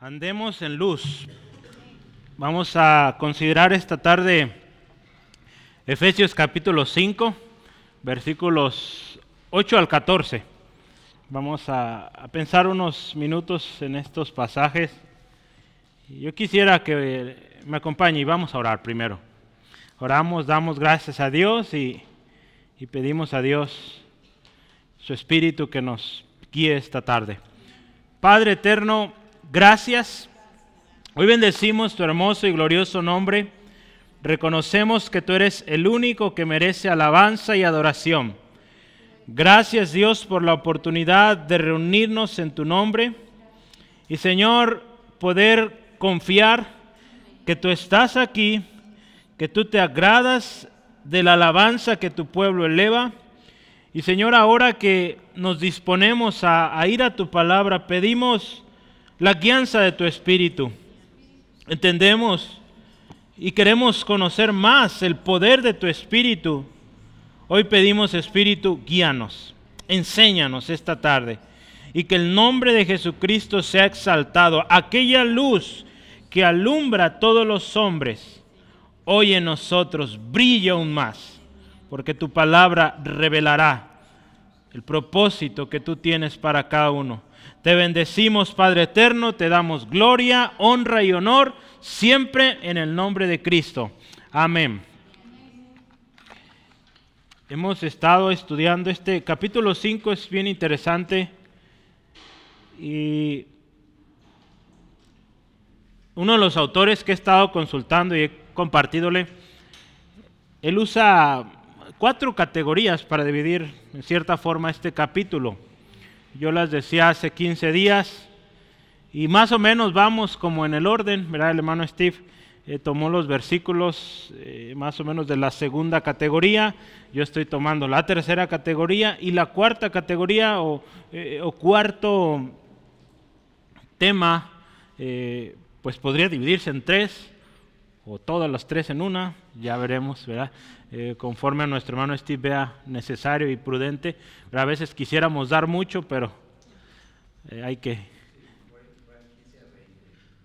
Andemos en luz. Vamos a considerar esta tarde Efesios capítulo 5, versículos 8 al 14. Vamos a, a pensar unos minutos en estos pasajes. Yo quisiera que me acompañe y vamos a orar primero. Oramos, damos gracias a Dios y, y pedimos a Dios su espíritu que nos guíe esta tarde. Padre eterno, Gracias. Hoy bendecimos tu hermoso y glorioso nombre. Reconocemos que tú eres el único que merece alabanza y adoración. Gracias Dios por la oportunidad de reunirnos en tu nombre. Y Señor, poder confiar que tú estás aquí, que tú te agradas de la alabanza que tu pueblo eleva. Y Señor, ahora que nos disponemos a, a ir a tu palabra, pedimos la guianza de tu Espíritu. Entendemos y queremos conocer más el poder de tu Espíritu. Hoy pedimos, Espíritu, guíanos, enséñanos esta tarde y que el nombre de Jesucristo sea exaltado. Aquella luz que alumbra a todos los hombres, hoy en nosotros brilla aún más, porque tu palabra revelará el propósito que tú tienes para cada uno. Te bendecimos, Padre eterno, te damos gloria, honra y honor, siempre en el nombre de Cristo. Amén. Hemos estado estudiando este capítulo 5, es bien interesante. Y uno de los autores que he estado consultando y he compartidole, él usa cuatro categorías para dividir en cierta forma este capítulo. Yo las decía hace 15 días y más o menos vamos como en el orden, ¿verdad? El hermano Steve eh, tomó los versículos eh, más o menos de la segunda categoría, yo estoy tomando la tercera categoría y la cuarta categoría o, eh, o cuarto tema, pues podría dividirse en tres o todas las tres en una, ya veremos, ¿verdad? Eh, conforme a nuestro hermano Steve vea necesario y prudente. a veces quisiéramos dar mucho, pero eh, hay que...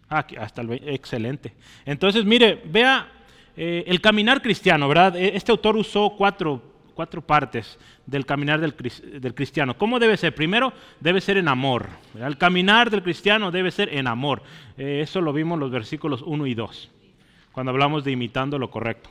Ah, hasta el excelente. Entonces, mire, vea eh, el caminar cristiano, ¿verdad? E, este autor usó cuatro, cuatro partes del caminar del, del, cristiano. ¿Cómo debe ser? Primero, debe ser en amor. El caminar del cristiano debe ser en amor. eso lo vimos en los versículos 1 y 2, cuando hablamos de imitando lo correcto.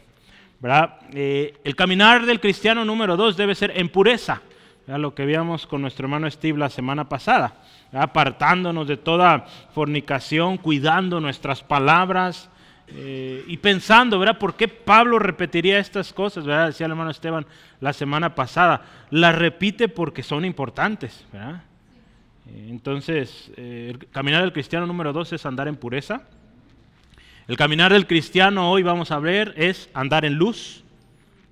Eh, el caminar del cristiano número dos debe ser en pureza, lo que vimos con nuestro hermano Steve la semana pasada, apartándonos de toda fornicación, cuidando nuestras palabras eh, y pensando, ¿verdad? ¿Por qué Pablo repetiría estas cosas? ¿verdad? Decía el hermano Esteban la semana pasada, las repite porque son importantes. ¿verdad? Eh, entonces, el caminar del cristiano número dos es andar en pureza. El caminar del cristiano hoy vamos a ver es andar en luz.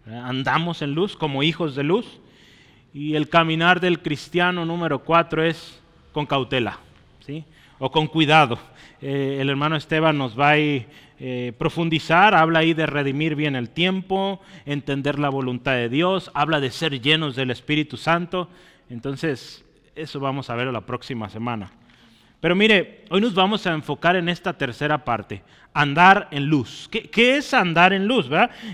Andamos en luz como hijos de luz. Y el caminar del cristiano número cuatro es con cautela, ¿sí? o con cuidado. Eh, el hermano Esteban nos va a eh, profundizar, habla ahí de redimir bien el tiempo, entender la voluntad de Dios, habla de ser llenos del Espíritu Santo. Entonces, eso vamos a ver la próxima semana. Pero mire, hoy nos vamos a enfocar en esta tercera parte, andar en luz. ¿Qué, es andar en luz?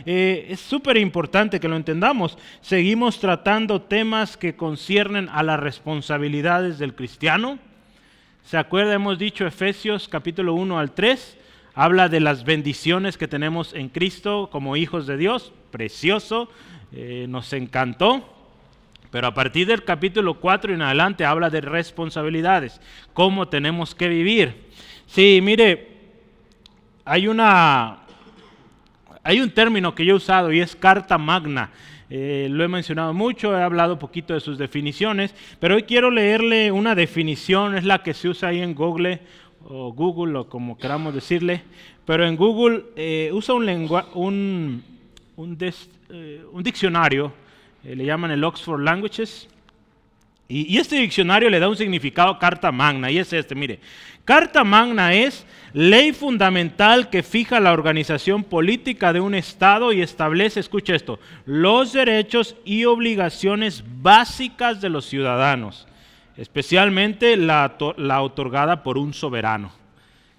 Eh, es súper importante que lo entendamos. Seguimos tratando temas que conciernen a las responsabilidades del cristiano. ¿Se acuerda? Hemos dicho Efesios capítulo 1 al 3. Habla de las bendiciones que tenemos en Cristo como hijos de Dios. Precioso. Eh, nos encantó. Pero a partir del capítulo 4 en adelante habla de responsabilidades, cómo tenemos que vivir. Sí, mire, hay, una, hay un término que yo he usado y es carta magna. Eh, lo he mencionado mucho, he hablado poquito de sus definiciones, pero hoy quiero leerle una definición, es la que se usa ahí en Google o Google o como queramos decirle, pero en Google eh, usa un, un, un, eh, un diccionario le llaman el Oxford Languages. Y, este diccionario le da un significado carta magna, y es este, mire, carta magna es ley fundamental que fija la organización política de un Estado y establece, escucha esto, los derechos y obligaciones básicas de los ciudadanos, especialmente la otorgada por un soberano.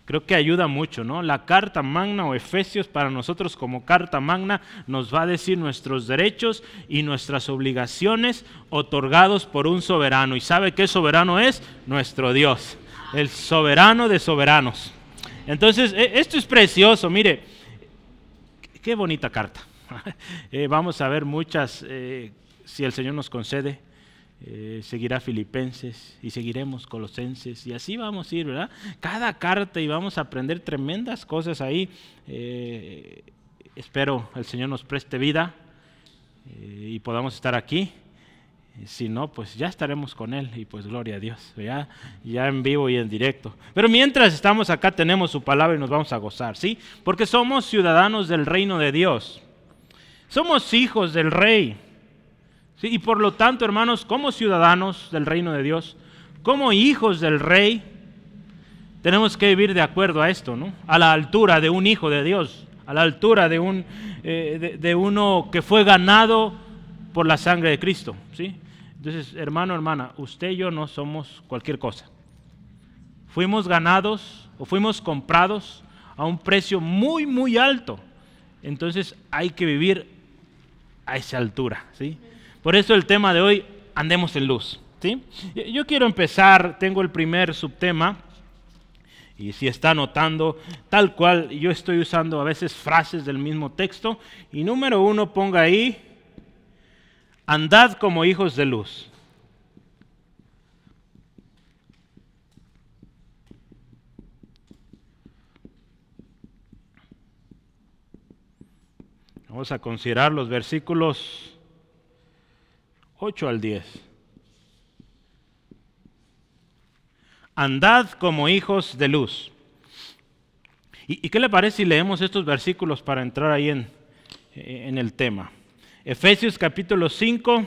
Creo que ayuda mucho, ¿no? La carta magna o Efesios para nosotros como carta magna nos va a decir nuestros derechos y nuestras obligaciones otorgados por un soberano. ¿Y sabe qué soberano es? Nuestro Dios, el soberano de soberanos. Entonces, e, esto es precioso, mire, qué bonita carta. Eh, vamos a ver muchas, eh, si el Señor nos concede, eh, seguirá Filipenses y seguiremos Colosenses y así vamos a ir, ¿verdad? Cada carta y vamos a aprender tremendas cosas ahí. Eh, espero el Señor nos preste vida eh, y podamos estar aquí. Si no, pues ya estaremos con Él y pues gloria a Dios, ya, ya en vivo y en directo. Pero mientras estamos acá tenemos su palabra y nos vamos a gozar, ¿sí? Porque somos ciudadanos del reino de Dios. Somos hijos del Rey y por lo tanto, hermanos, como ciudadanos del reino de Dios, como hijos del rey, tenemos que vivir de acuerdo a esto, ¿no? A la altura de un hijo de Dios, a la altura de, un, eh, de, uno que fue ganado por la sangre de Cristo, ¿sí? Entonces, hermano, hermana, usted y yo no somos cualquier cosa. Fuimos ganados o fuimos comprados a un precio muy, muy alto. Entonces hay que vivir a esa altura, ¿sí? Por eso el tema de hoy, andemos en luz. ¿sí? Yo quiero empezar, tengo el primer subtema, y si está notando, tal cual yo estoy usando a veces frases del mismo texto, y número uno ponga ahí, andad como hijos de luz. Vamos a considerar los versículos 8 al 10. Andad como hijos de luz. ¿Y, qué le parece si leemos estos versículos para entrar ahí en, en el tema? Efesios capítulo 5,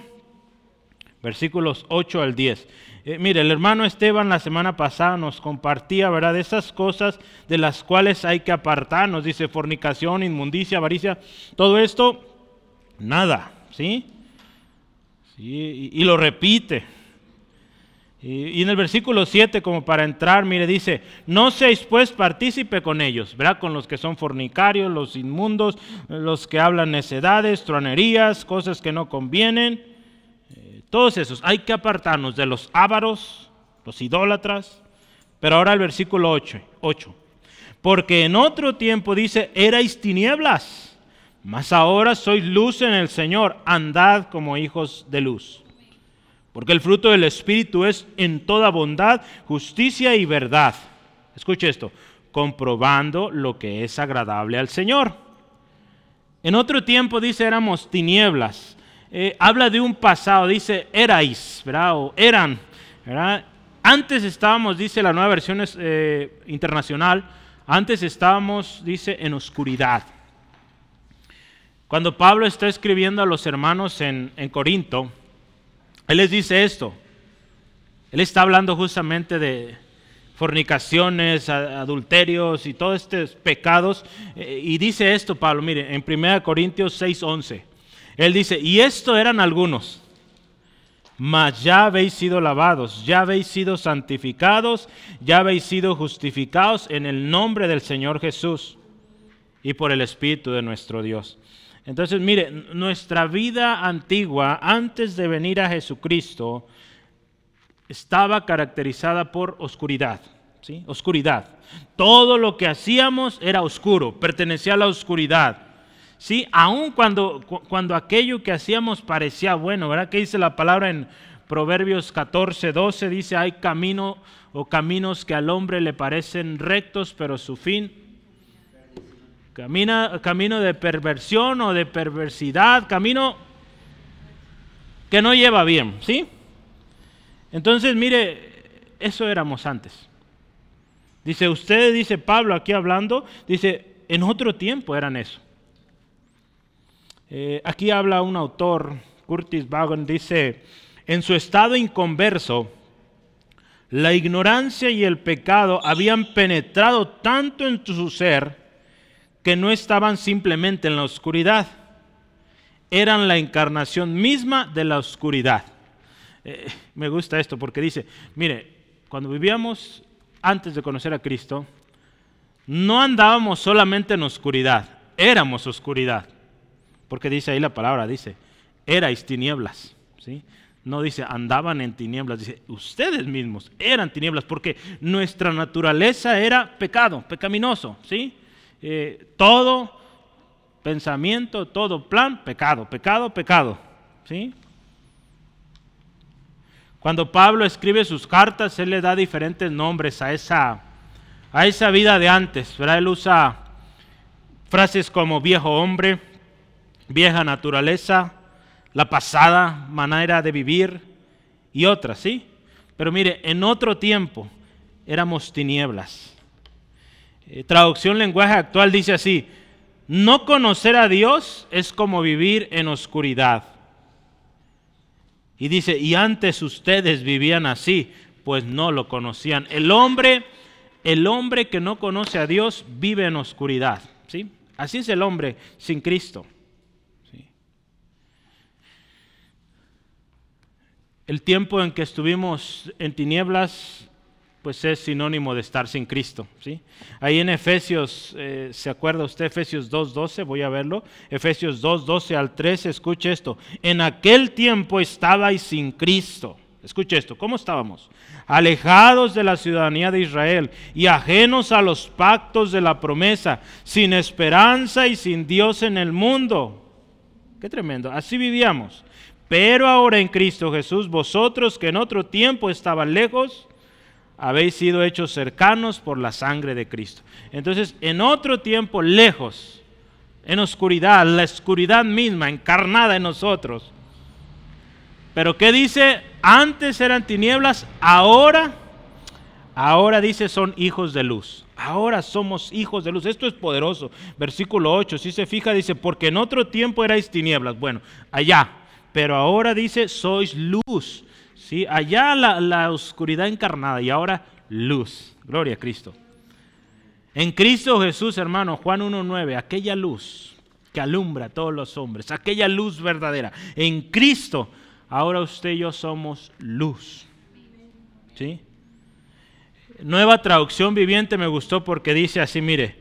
versículos 8 al 10. Eh, mire, el hermano Esteban la semana pasada nos compartía, ¿verdad?, de esas cosas de las cuales hay que apartarnos. Dice fornicación, inmundicia, avaricia, todo esto, nada, ¿sí? Y, lo repite. Y, en el versículo 7, como para entrar, mire, dice, no seáis pues partícipe con ellos, ¿verdad? Con los que son fornicarios, los inmundos, los que hablan necedades, truanerías, cosas que no convienen. Eh, todos esos, hay que apartarnos de los ávaros, los idólatras. Pero ahora el versículo 8, 8. Porque en otro tiempo dice, erais tinieblas mas ahora sois luz en el Señor, andad como hijos de luz. Porque el fruto del Espíritu es en toda bondad, justicia y verdad. Escuche esto, comprobando lo que es agradable al Señor. En otro tiempo dice éramos tinieblas. Eh, habla de un pasado, dice erais, ¿verdad? O eran, ¿verdad? Antes estábamos, dice la nueva versión eh, internacional, antes estábamos, dice, en oscuridad. Cuando Pablo está escribiendo a los hermanos en, Corinto, él les dice esto. Él está hablando justamente de fornicaciones, adulterios y todos estos pecados. Eh, y dice esto, Pablo, mire, en 1 Corintios 6:11. Él dice, y esto eran algunos, mas ya habéis sido lavados, ya habéis sido santificados, ya habéis sido justificados en el nombre del Señor Jesús y por el Espíritu de nuestro Dios. Entonces, mire, nuestra vida antigua, antes de venir a Jesucristo, estaba caracterizada por oscuridad. ¿sí? Oscuridad. Todo lo que hacíamos era oscuro, pertenecía a la oscuridad. ¿sí? Aun cuando, cuando aquello que hacíamos parecía bueno, ¿verdad? ¿Qué dice la palabra en Proverbios 14, 12? Dice, hay camino o caminos que al hombre le parecen rectos, pero su fin Camina, camino de perversión o de perversidad, camino que no lleva bien, ¿sí? Entonces, mire, eso éramos antes. Dice, usted, dice Pablo aquí hablando, dice, en otro tiempo eran eso. Eh, aquí habla un autor, Curtis Vaughan, dice, en su estado inconverso, la ignorancia y el pecado habían penetrado tanto en su ser que no estaban simplemente en la oscuridad, eran la encarnación misma de la oscuridad. Eh, me gusta esto porque dice, mire, cuando vivíamos antes de conocer a Cristo, no andábamos solamente en oscuridad, éramos oscuridad. Porque dice ahí la palabra, dice, erais tinieblas. ¿sí? No dice andaban en tinieblas, dice ustedes mismos eran tinieblas, porque nuestra naturaleza era pecado, pecaminoso. ¿sí? Eh, todo pensamiento, todo plan, pecado, pecado, pecado. ¿sí? Cuando Pablo escribe sus cartas, él le da diferentes nombres a esa, a esa vida de antes. ¿verdad? Él usa frases como viejo hombre, vieja naturaleza, la pasada manera de vivir y otras, ¿sí? Pero mire, en otro tiempo éramos tinieblas. Eh, traducción lenguaje actual dice así, no conocer a Dios es como vivir en oscuridad. Y dice, y antes ustedes vivían así, pues no lo conocían. El hombre, el hombre que no conoce a Dios vive en oscuridad, ¿sí? Así es el hombre sin Cristo. El tiempo en que estuvimos en tinieblas, pues es sinónimo de estar sin Cristo. ¿sí? Ahí en Efesios, eh, ¿se acuerda usted? Efesios 2.12, voy a verlo. Efesios 2.12 al 13, escuche esto. En aquel tiempo estabais sin Cristo. Escuche esto, ¿cómo estábamos? Alejados de la ciudadanía de Israel y ajenos a los pactos de la promesa, sin esperanza y sin Dios en el mundo. Qué tremendo, así vivíamos. Pero ahora en Cristo Jesús, vosotros que en otro tiempo estaban lejos, habéis sido hechos cercanos por la sangre de Cristo. Entonces, en otro tiempo lejos, en oscuridad, la oscuridad misma encarnada en nosotros. Pero ¿qué dice? Antes eran tinieblas, ahora, ahora dice son hijos de luz. Ahora somos hijos de luz. Esto es poderoso. Versículo 8, si se fija, dice, porque en otro tiempo erais tinieblas. Bueno, allá, pero ahora dice, sois luz. Allá la, oscuridad encarnada y ahora luz. Gloria a Cristo. En Cristo Jesús, hermano, Juan 1.9, aquella luz que alumbra a todos los hombres, aquella luz verdadera. En Cristo, ahora usted y yo somos luz. ¿Sí? Nueva traducción viviente me gustó porque dice así, mire,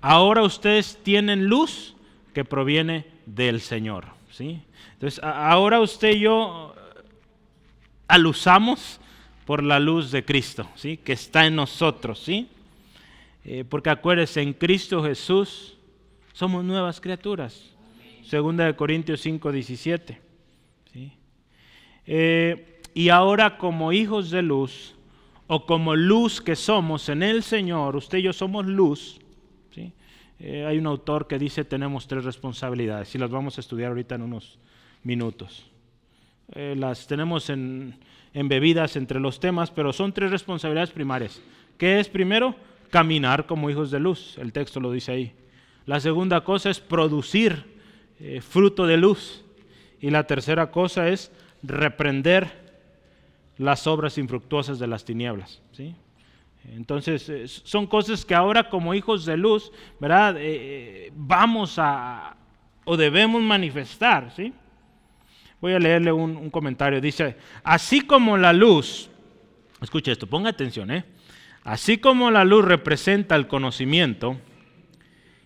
ahora ustedes tienen luz que proviene del Señor. ¿Sí? Entonces, ahora usted y yo alusamos por la luz de Cristo, ¿sí? que está en nosotros, ¿sí? Eh, porque acuérdese, en Cristo Jesús somos nuevas criaturas. Segunda de Corintios 5, 17. Eh, y ahora como hijos de luz, o como luz que somos en el Señor, usted y yo somos luz. ¿sí? Eh, hay un autor que dice tenemos tres responsabilidades y las vamos a estudiar ahorita en unos minutos. Eh, las tenemos en, bebidas entre los temas, pero son tres responsabilidades primarias. ¿Qué es primero? Caminar como hijos de luz, el texto lo dice ahí. La segunda cosa es producir eh, fruto de luz. Y la tercera cosa es reprender las obras infructuosas de las tinieblas. ¿sí? Entonces, eh, son cosas que ahora como hijos de luz, ¿verdad? vamos a o debemos manifestar, ¿sí? Voy a leerle un, comentario. Dice, así como la luz, escuche esto, ponga atención, ¿eh? Así como la luz representa el conocimiento,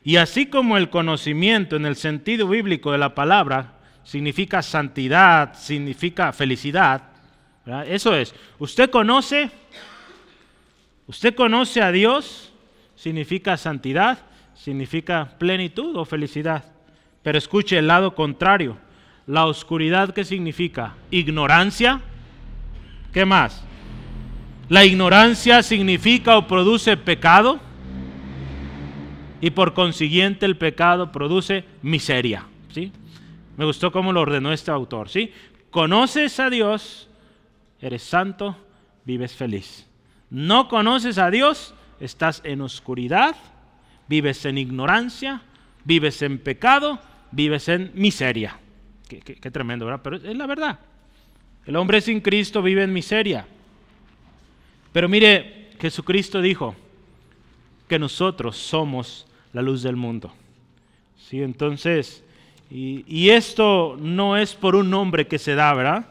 y así como el conocimiento en el sentido bíblico de la palabra significa santidad, significa felicidad, eso es, usted conoce, usted conoce a Dios, significa santidad, significa plenitud o felicidad. Pero escuche el lado contrario. La oscuridad, ¿qué significa? Ignorancia. ¿Qué más? La ignorancia significa o produce pecado y por consiguiente el pecado produce miseria. ¿sí? Me gustó cómo lo ordenó este autor. ¿sí? Conoces a Dios, eres santo, vives feliz. No conoces a Dios, estás en oscuridad, vives en ignorancia, vives en pecado, vives en miseria. Qué, tremendo, ¿verdad? Pero es la verdad. El hombre sin Cristo vive en miseria. Pero mire, Jesucristo dijo que nosotros somos la luz del mundo. ¿Sí? Entonces, y, esto no es por un nombre que se da, ¿verdad?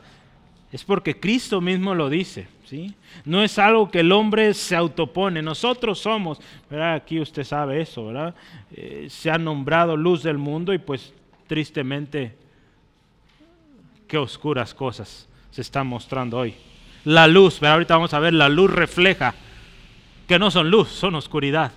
Es porque Cristo mismo lo dice. ¿sí? No es algo que el hombre se autopone, nosotros somos. Aquí usted sabe eso, ¿verdad? Eh, se ha nombrado luz del mundo y pues tristemente, qué oscuras cosas se están mostrando hoy. La luz, pero ahorita vamos a ver, la luz refleja que no son luz, son oscuridad.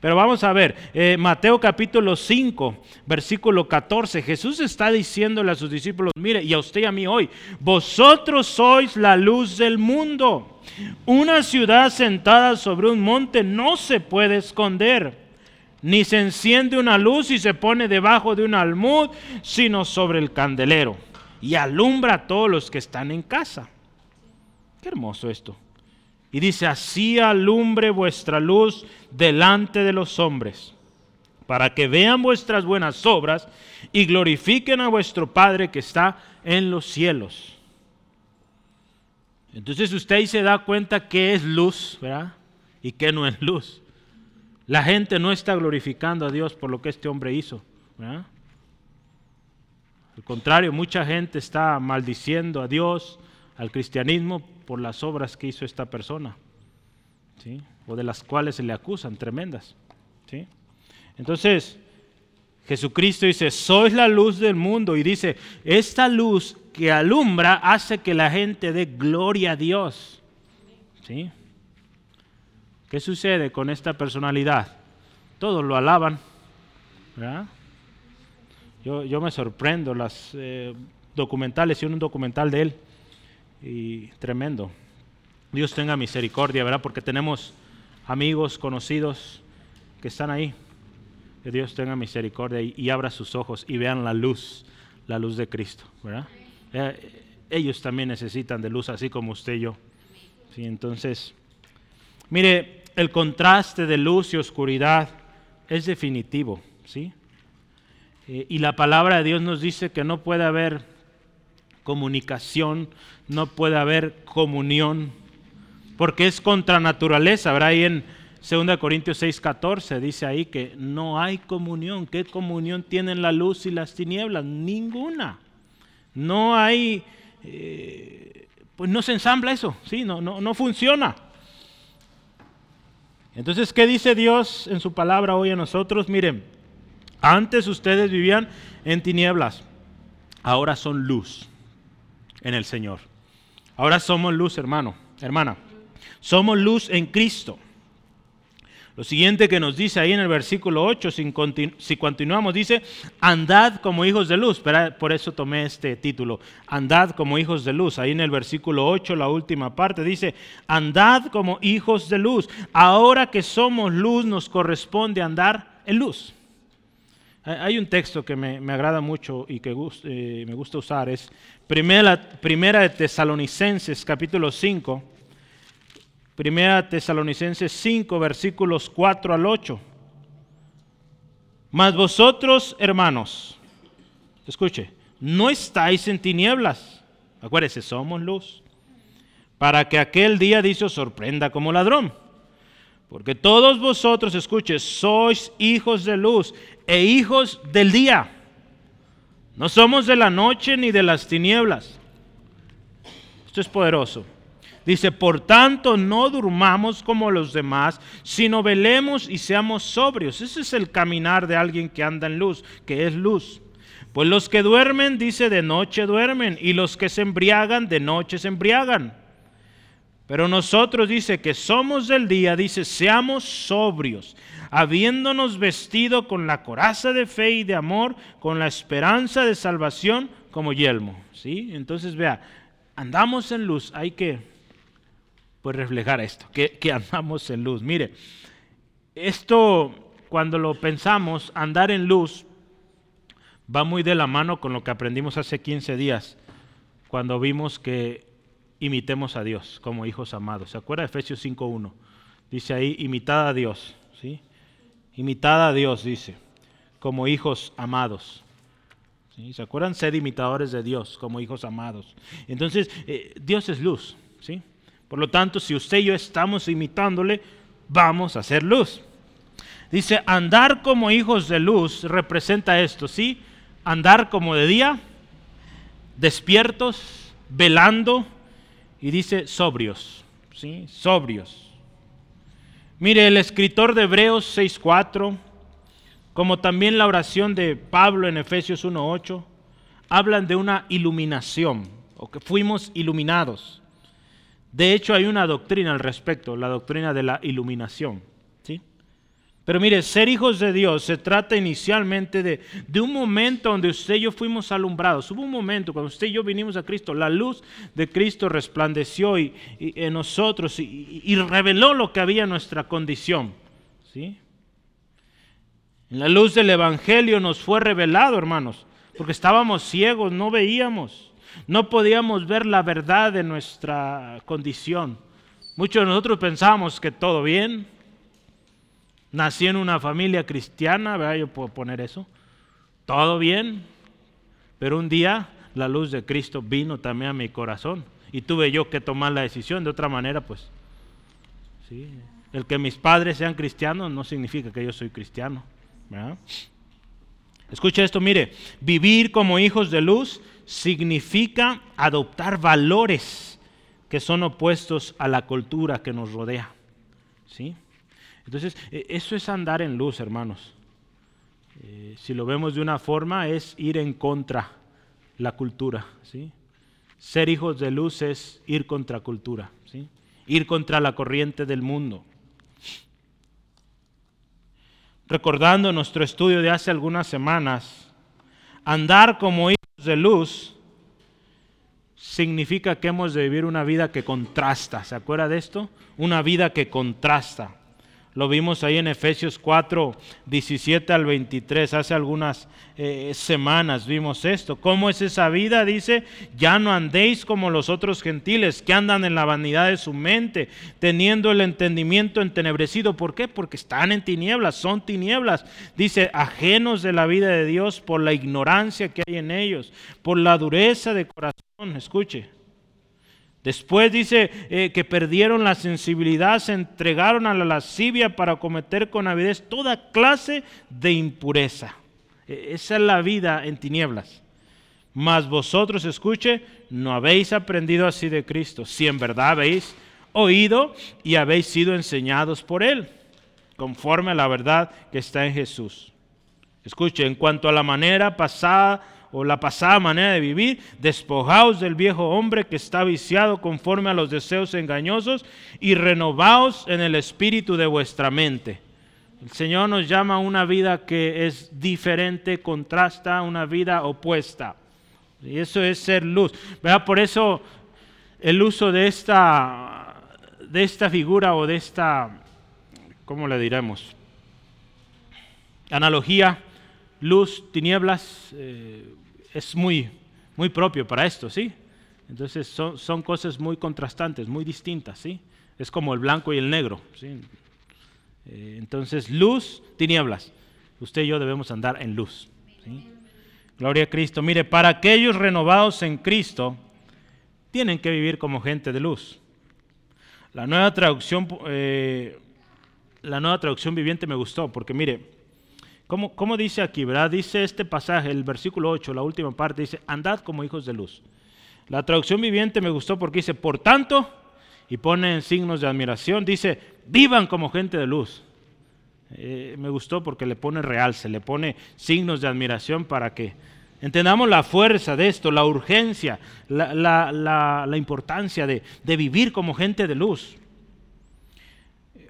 Pero vamos a ver, eh, Mateo capítulo 5, versículo 14, Jesús está diciéndole a sus discípulos, mire, y a usted y a mí hoy, vosotros sois la luz del mundo. Una ciudad sentada sobre un monte no se puede esconder, ni se enciende una luz y se pone debajo de un almud, sino sobre el candelero, y alumbra a todos los que están en casa. Qué hermoso esto. Y dice, así alumbre vuestra luz delante de los hombres, para que vean vuestras buenas obras y glorifiquen a vuestro Padre que está en los cielos. Entonces usted se da cuenta que es luz, ¿verdad? Y que no es luz. La gente no está glorificando a Dios por lo que este hombre hizo, ¿verdad? Contrario, mucha gente está maldiciendo a Dios, al cristianismo, por las obras que hizo esta persona, ¿sí? o de las cuales se le acusan, tremendas. ¿sí? Entonces, Jesucristo dice, sois la luz del mundo y dice, esta luz que alumbra hace que la gente dé gloria a Dios. ¿Sí? ¿Qué sucede con esta personalidad? Todos lo alaban. Yo, me sorprendo las eh, documentales, y un documental de él y tremendo. Dios tenga misericordia, ¿verdad? Porque tenemos amigos, conocidos que están ahí. Que Dios tenga misericordia y, abra sus ojos y vean la luz, la luz de Cristo, ¿verdad? Eh, ellos también necesitan de luz, así como usted y yo. ¿Sí? Entonces, mire, el contraste de luz y oscuridad es definitivo, ¿sí? Eh, y la palabra de Dios nos dice que no puede haber comunicación, no puede haber comunión, porque es contra naturaleza. Habrá ahí en 2 Corintios 6, 14 dice ahí que no hay comunión. ¿Qué comunión tienen la luz y las tinieblas? Ninguna. No hay, eh, pues no se ensambla eso, ¿sí? no, no, no funciona. Entonces, ¿qué dice Dios en su palabra hoy a nosotros? Miren, antes ustedes vivían en tinieblas, ahora son luz en el Señor. Ahora somos luz, hermano, hermana. Somos luz en Cristo. Lo siguiente que nos dice ahí en el versículo 8, si, continuamos, dice, andad como hijos de luz. Por eso tomé este título, andad como hijos de luz. Ahí en el versículo 8, la última parte, dice, andad como hijos de luz. Ahora que somos luz, nos corresponde andar en luz. Hay un texto que me, agrada mucho y que eh, me gusta usar, es primera, primera de Tesalonicenses capítulo 5, primera Tesalonicenses 5 versículos 4 al 8. Mas vosotros, hermanos, escuche, no estáis en tinieblas, acuérdese, somos luz, para que aquel día dice os sorprenda como ladrón. Porque todos vosotros, escuche, sois hijos de luz e hijos del día. No somos de la noche ni de las tinieblas. Esto es poderoso. Dice, por tanto, no durmamos como los demás, sino velemos y seamos sobrios. Ese es el caminar de alguien que anda en luz, que es luz. Pues los que duermen, dice, de noche duermen, y los que se embriagan, de noche se embriagan. Pero nosotros dice que somos del día, dice, seamos sobrios, habiéndonos vestido con la coraza de fe y de amor, con la esperanza de salvación como yelmo. ¿sí? Entonces vea, andamos en luz, hay que pues, reflejar esto, que, que andamos en luz. Mire, esto cuando lo pensamos, andar en luz va muy de la mano con lo que aprendimos hace 15 días, cuando vimos que imitemos a Dios como hijos amados. ¿Se acuerda de Efesios 5.1? Dice ahí, imitada a Dios. ¿sí? Imitada a Dios, dice, como hijos amados. ¿Se acuerdan? Ser imitadores de Dios como hijos amados. Entonces, eh, Dios es luz. ¿sí? Por lo tanto, si usted y yo estamos imitándole, vamos a ser luz. Dice, andar como hijos de luz representa esto, ¿sí? Andar como de día, despiertos, velando, y dice sobrios, ¿sí? Sobrios. Mire, el escritor de Hebreos 6.4, como también la oración de Pablo en Efesios 1.8, hablan de una iluminación, o que fuimos iluminados. De hecho, hay una doctrina al respecto, la doctrina de la iluminación. Pero mire, ser hijos de Dios se trata inicialmente de, de, un momento donde usted y yo fuimos alumbrados. Hubo un momento cuando usted y yo vinimos a Cristo, la luz de Cristo resplandeció y, en nosotros y, y, reveló lo que había en nuestra condición. ¿sí? En la luz del Evangelio nos fue revelado, hermanos, porque estábamos ciegos, no veíamos. No podíamos ver la verdad de nuestra condición. Muchos de nosotros pensábamos que todo bien. Nací en una familia cristiana, ¿verdad? Yo puedo poner eso. Todo bien. Pero un día la luz de Cristo vino también a mi corazón y tuve yo que tomar la decisión. De otra manera, pues, ¿sí? el que mis padres sean cristianos no significa que yo soy cristiano. ¿verdad? Escucha esto, mire, vivir como hijos de luz significa adoptar valores que son opuestos a la cultura que nos rodea. ¿Sí? Entonces, e, eso es andar en luz, hermanos. Eh, si lo vemos de una forma, es ir en contra la cultura. ¿sí? Ser hijos de luz es ir contra cultura, ¿sí? ir contra la corriente del mundo. Recordando nuestro estudio de hace algunas semanas, andar como hijos de luz significa que hemos de vivir una vida que contrasta. ¿Se acuerda de esto? Una vida que contrasta. Lo vimos ahí en Efesios 4, 17 al 23. Hace algunas eh, semanas vimos esto. ¿Cómo es esa vida? Dice, ya no andéis como los otros gentiles que andan en la vanidad de su mente, teniendo el entendimiento entenebrecido. ¿Por qué? Porque están en tinieblas, son tinieblas. Dice, ajenos de la vida de Dios por la ignorancia que hay en ellos, por la dureza de corazón. Escuche, Después dice eh, que perdieron la sensibilidad, se entregaron a la lascivia para cometer con avidez toda clase de impureza. E, esa es la vida en tinieblas. Mas vosotros, escuche, no habéis aprendido así de Cristo, si en verdad habéis oído y habéis sido enseñados por Él, conforme a la verdad que está en Jesús. Escuche, en cuanto a la manera pasada o la pasada manera de vivir, despojaos del viejo hombre que está viciado conforme a los deseos engañosos y renovaos en el espíritu de vuestra mente. El Señor nos llama a una vida que es diferente, contrasta, una vida opuesta. Y eso es ser luz. Por eso el uso de esta, de esta figura o de esta, ¿cómo le diremos? Analogía, luz, tinieblas, eh, es muy, muy propio para esto, ¿sí? Entonces son, son, cosas muy contrastantes, muy distintas, ¿sí? Es como el blanco y el negro, ¿sí? Eh, entonces, luz, tinieblas. Usted y yo debemos andar en luz. ¿sí? Gloria a Cristo. Mire, para aquellos renovados en Cristo, tienen que vivir como gente de luz. La nueva traducción, eh, la nueva traducción viviente me gustó, porque mire, ¿Cómo, dice aquí, verdad? Dice este pasaje, el versículo 8, la última parte, dice, andad como hijos de luz. La traducción viviente me gustó porque dice, por tanto, y pone en signos de admiración, dice, vivan como gente de luz. Eh, me gustó porque le pone realce, le pone signos de admiración para que entendamos la fuerza de esto, la urgencia, la, importancia de, de vivir como gente de luz.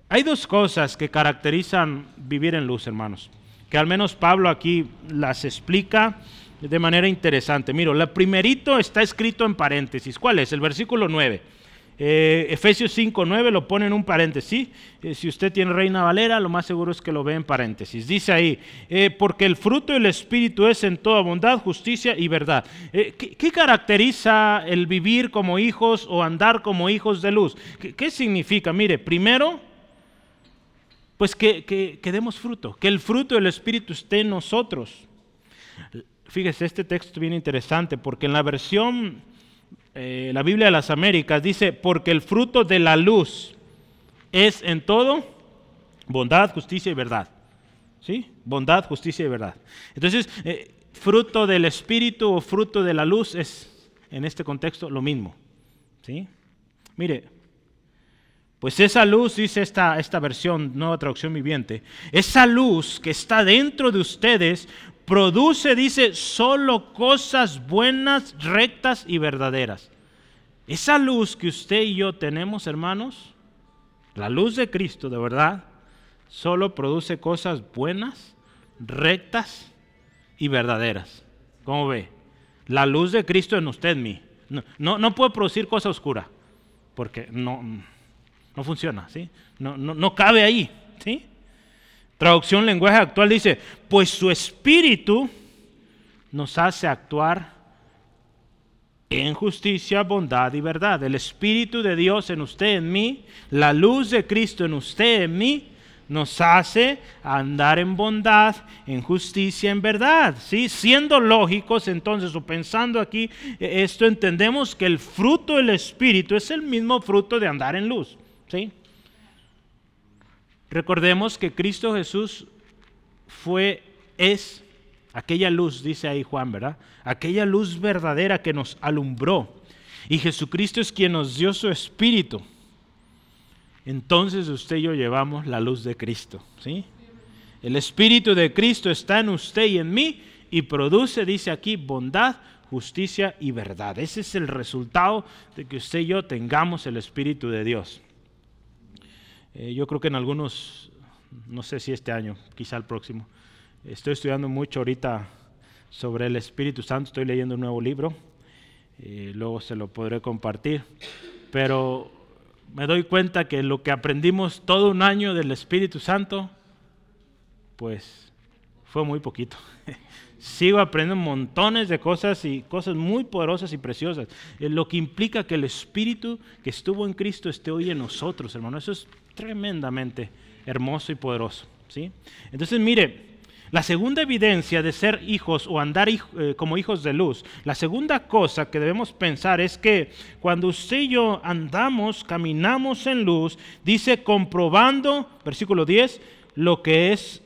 Hay dos cosas que caracterizan vivir en luz, hermanos que al menos Pablo aquí las explica de manera interesante. Mira, el primerito está escrito en paréntesis. ¿Cuál es? El versículo 9. Eh, Efesios 5, 9 lo pone en un paréntesis. Eh, si usted tiene Reina Valera, lo más seguro es que lo ve en paréntesis. Dice ahí, eh, porque el fruto del Espíritu es en toda bondad, justicia y verdad. ¿qué, caracteriza el vivir como hijos o andar como hijos de luz? ¿Qué significa? Mire, primero, pues que, demos fruto, que el fruto del Espíritu esté en nosotros. Fíjese, este texto bien interesante porque en la versión, eh, la Biblia de las Américas dice, porque el fruto de la luz es en todo bondad, justicia y verdad. ¿Sí? Bondad, justicia y verdad. Entonces, eh, fruto del Espíritu o fruto de la luz es, en este contexto, lo mismo. ¿Sí? Mire, pues esa luz, dice esta, esta versión, nueva traducción viviente, esa luz que está dentro de ustedes produce, dice, solo cosas buenas, rectas y verdaderas. Esa luz que usted y yo tenemos, hermanos, la luz de Cristo, de verdad, solo produce cosas buenas, rectas y verdaderas. ¿Cómo ve? La luz de Cristo en usted, mí. No, no, puede producir cosa oscura, porque no, no funciona, ¿sí? No, no, no cabe ahí, ¿sí? Traducción lenguaje actual dice, pues su espíritu nos hace actuar en justicia, bondad y verdad. El espíritu de Dios en usted, en mí, la luz de Cristo en usted, en mí, nos hace andar en bondad, en justicia, en verdad. ¿sí? Siendo lógicos, entonces, o pensando aquí, eh, esto entendemos que el fruto del Espíritu es el mismo fruto de andar en luz. Recordemos que Cristo Jesús fue, es aquella luz, dice ahí Juan, ¿verdad? Aquella luz verdadera que nos alumbró. Y Jesucristo es quien nos dio su Espíritu entonces usted y yo llevamos la luz de Cristo. ¿sí? El Espíritu de Cristo está en usted y en mí y produce, dice aquí, bondad, justicia y verdad. Ese es el resultado de que usted y yo tengamos el Espíritu de Dios. Eh, yo creo que en algunos, no sé si este año, quizá el próximo, estoy estudiando mucho ahorita sobre el Espíritu Santo, estoy leyendo un nuevo libro, eh, luego se lo podré compartir, pero me doy cuenta que lo que aprendimos todo un año del Espíritu Santo, pues fue muy poquito. Sigo aprendiendo montones de cosas y cosas muy poderosas y preciosas. Eh, lo que implica que el Espíritu que estuvo en Cristo esté hoy en nosotros, hermano. Eso es tremendamente hermoso y poderoso. ¿sí? Entonces, mire, la segunda evidencia de ser hijos o andar eh, como hijos de luz, la segunda cosa que debemos pensar es que cuando usted y yo andamos, caminamos en luz, dice comprobando, versículo 10, lo que es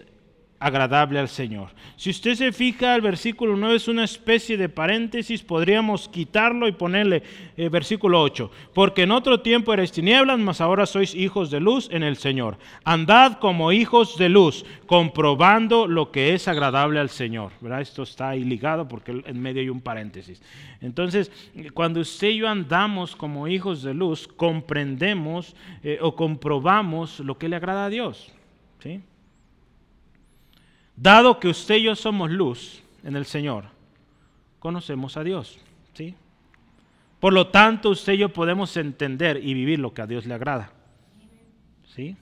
agradable al Señor. Si usted se fija, el versículo 9 es una especie de paréntesis, podríamos quitarlo y ponerle eh, versículo 8. Porque en otro tiempo erais tinieblas, mas ahora sois hijos de luz en el Señor. Andad como hijos de luz, comprobando lo que es agradable al Señor. ¿Verdad? Esto está ahí ligado porque en medio hay un paréntesis. Entonces, cuando usted y yo andamos como hijos de luz, comprendemos eh, o comprobamos lo que le agrada a Dios. ¿Sí? Dado que usted y yo somos luz en el Señor, conocemos a Dios. ¿sí? Por lo tanto, usted y yo podemos entender y vivir lo que a Dios le agrada. ¿sí?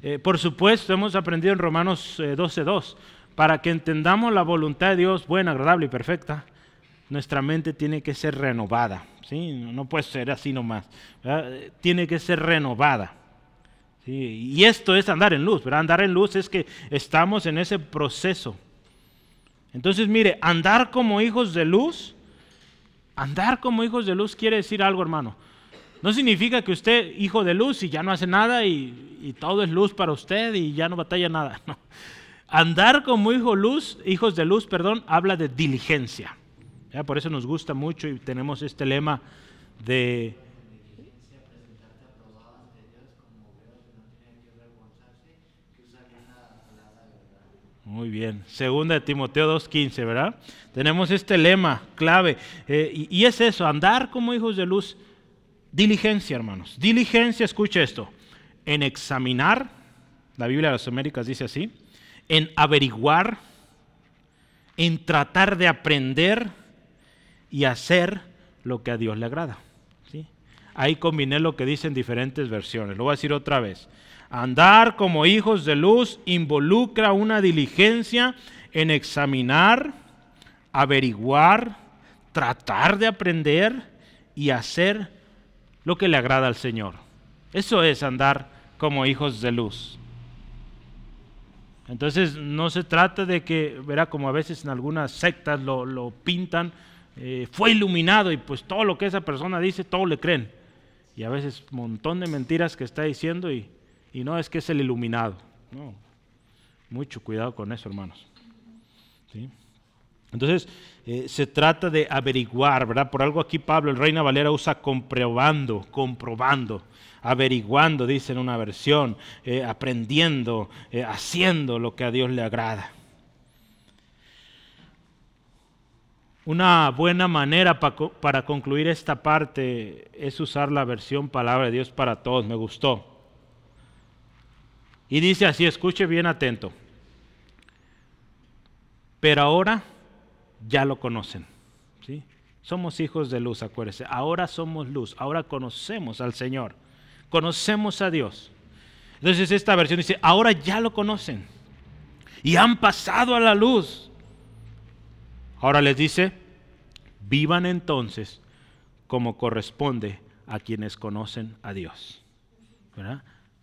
Eh, por supuesto, hemos aprendido en Romanos 12.2, eh, para que entendamos la voluntad de Dios buena, agradable y perfecta, nuestra mente tiene que ser renovada. ¿sí? No puede ser así nomás. Tiene que ser renovada y esto es andar en luz, ¿verdad? Andar en luz es que estamos en ese proceso. Entonces, mire, andar como hijos de luz, andar como hijos de luz quiere decir algo, hermano. No significa que usted, hijo de luz, y ya no hace nada y, todo es luz para usted y ya no batalla nada. Andar como hijo luz, hijos de luz, perdón, habla de diligencia. Por eso nos gusta mucho y tenemos este lema de Muy bien. Segunda de Timoteo 2.15, ¿verdad? Tenemos este lema clave. Eh, y, es eso, andar como hijos de luz. Diligencia, hermanos. Diligencia, escucha esto. En examinar, la Biblia de las Américas dice así, en averiguar, en tratar de aprender y hacer lo que a Dios le agrada. ¿sí? Ahí combiné lo que dicen diferentes versiones. Lo voy a decir otra vez. Andar como hijos de luz involucra una diligencia en examinar, averiguar, tratar de aprender y hacer lo que le agrada al Señor. Eso es andar como hijos de luz. Entonces no se trata de que, verá, como a veces en algunas sectas lo, pintan, eh, fue iluminado y pues todo lo que esa persona dice, todo le creen. Y a veces un montón de mentiras que está diciendo y y no es que es el iluminado. No. Mucho cuidado con eso, hermanos. Entonces, eh, se trata de averiguar, ¿verdad? Por algo aquí Pablo, el Reina Valera usa comprobando, comprobando, averiguando, dice en una versión, eh, aprendiendo, eh, haciendo lo que a Dios le agrada. Una buena manera para concluir esta parte es usar la versión palabra de Dios para todos, me gustó. Y dice así, escuche bien atento. Pero ahora ya lo conocen. ¿sí? Somos hijos de luz, acuérdense. Ahora somos luz, ahora conocemos al Señor, conocemos a Dios. Entonces esta versión dice, ahora ya lo conocen y han pasado a la luz. Ahora les dice, vivan entonces como corresponde a quienes conocen a Dios.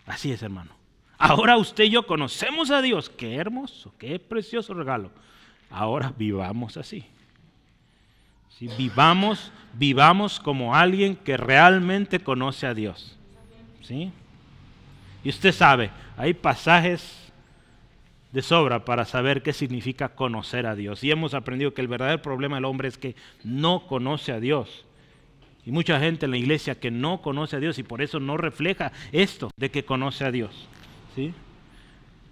Así es, hermano. Ahora usted y yo conocemos a Dios. Qué hermoso, qué precioso regalo. Ahora vivamos así. Vivamos, vivamos como alguien que realmente conoce a Dios. ¿Sí? Y usted sabe, hay pasajes de sobra para saber qué significa conocer a Dios. Y hemos aprendido que el verdadero problema del hombre es que no conoce a Dios. Y mucha gente en la iglesia que no conoce a Dios y por eso no refleja esto de que conoce a Dios.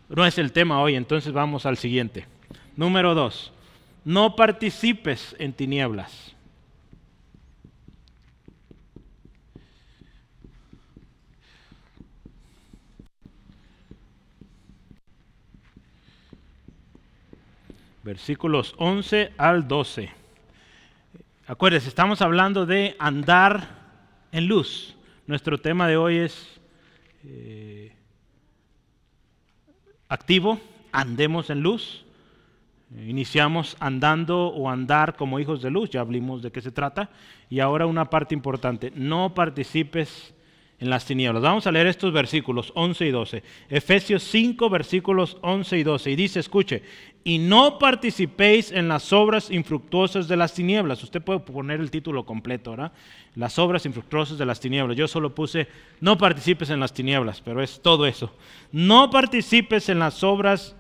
No es el tema hoy, entonces vamos al siguiente. Número dos, no participes en tinieblas. Versículos 11 al 12. Acuérdense, estamos hablando de andar en luz. Nuestro tema de hoy es eh, activo, andemos en luz. Iniciamos andando o andar como hijos de luz, ya hablamos de qué se trata. Y ahora una parte importante, no participes en las tinieblas. Vamos a leer estos versículos 11 y 12. Efesios 5, versículos 11 y 12. Y dice, escuche, y no participéis en las obras infructuosas de las tinieblas. Usted puede poner el título completo, ¿verdad? Las obras infructuosas de las tinieblas. Yo solo puse, no participes en las tinieblas, pero es todo eso. No participes en las obras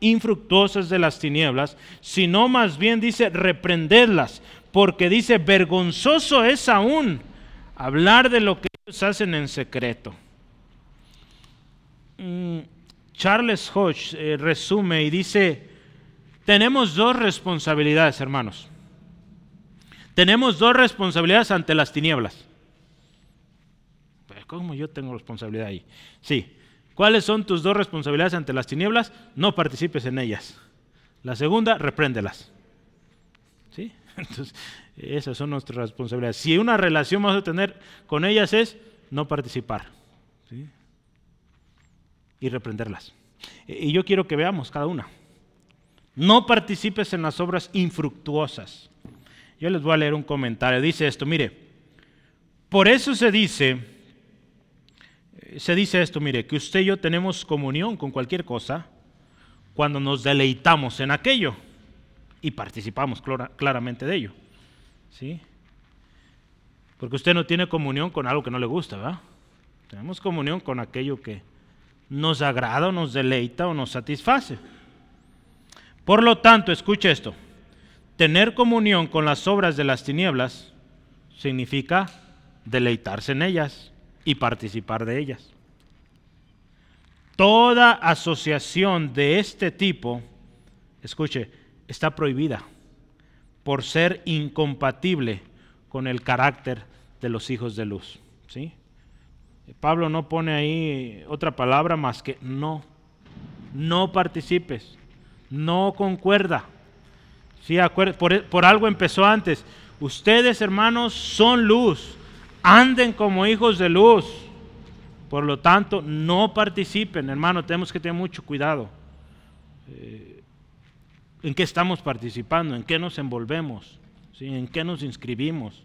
infructuosas de las tinieblas, sino más bien dice reprenderlas, porque dice, vergonzoso es aún hablar de lo que ellos hacen en secreto. Mm, Charles Hodge eh, resume y dice, tenemos dos responsabilidades, hermanos. Tenemos dos responsabilidades ante las tinieblas. ¿Cómo yo tengo responsabilidad ahí? Sí, ¿Cuáles son tus dos responsabilidades ante las tinieblas? No participes en ellas. La segunda, repréndelas. ¿Sí? Entonces, esas son nuestras responsabilidades. Si una relación vamos a tener con ellas es no participar. ¿sí? Y reprenderlas. Y yo quiero que veamos cada una. No participes en las obras infructuosas. Yo les voy a leer un comentario. Dice esto, mire, por eso se dice se dice esto, mire, que usted y yo tenemos comunión con cualquier cosa cuando nos deleitamos en aquello y participamos claramente de ello. ¿Sí? Porque usted no tiene comunión con algo que no le gusta, ¿verdad? Tenemos comunión con aquello que nos agrada o nos deleita o nos satisface. Por lo tanto, escuche esto, tener comunión con las obras de las tinieblas significa deleitarse en ellas y participar de ellas. Toda asociación de este tipo, escuche, está prohibida por ser incompatible con el carácter de los hijos de luz. ¿sí? Pablo no pone ahí otra palabra más que no. No participes, no concuerda. ¿Sí? Por, por algo empezó antes. Ustedes, hermanos, son luz anden como hijos de luz. Por lo tanto, no participen, hermano, tenemos que tener mucho cuidado. Eh, ¿En qué estamos participando? ¿En qué nos envolvemos? ¿En qué nos inscribimos?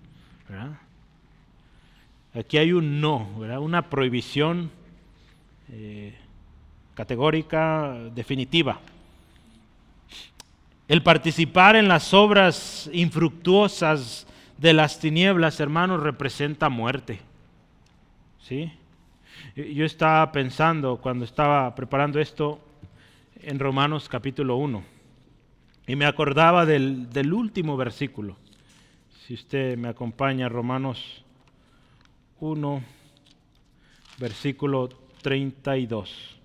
Aquí hay un no, una prohibición eh, categórica, definitiva. El participar en las obras infructuosas de las tinieblas, hermanos, representa muerte. ¿Sí? Yo estaba pensando cuando estaba preparando esto en Romanos capítulo 1. Y me acordaba del, del último versículo. Si usted me acompaña, Romanos 1, versículo 32.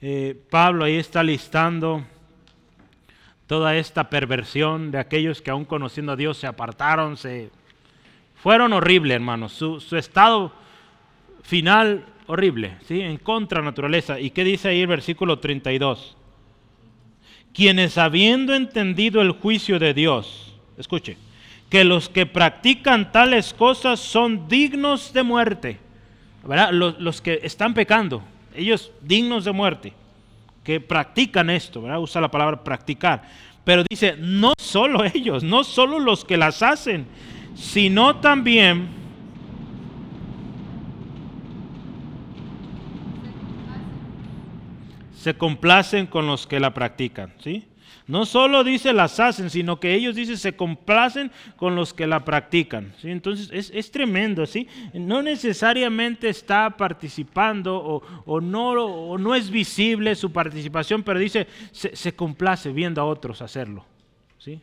Eh, Pablo ahí está listando toda esta perversión de aquellos que aún conociendo a Dios se apartaron, se fueron horribles, hermanos. Su, estado final horrible, ¿sí? en contra naturaleza. ¿Y qué dice ahí el versículo 32? Quienes habiendo entendido el juicio de Dios, escuche, que los que practican tales cosas son dignos de muerte. Los, los que están pecando, ellos dignos de muerte, que practican esto, ¿verdad? usa la palabra practicar. Pero dice, no solo ellos, no solo los que las hacen, sino también se complacen con los que la practican, ¿sí? No solo dice las hacen, sino que ellos dicen se complacen con los que la practican. ¿sí? Entonces es, tremendo, ¿sí? No necesariamente está participando o, no, no es visible su participación, pero dice se, complace viendo a otros hacerlo. ¿sí?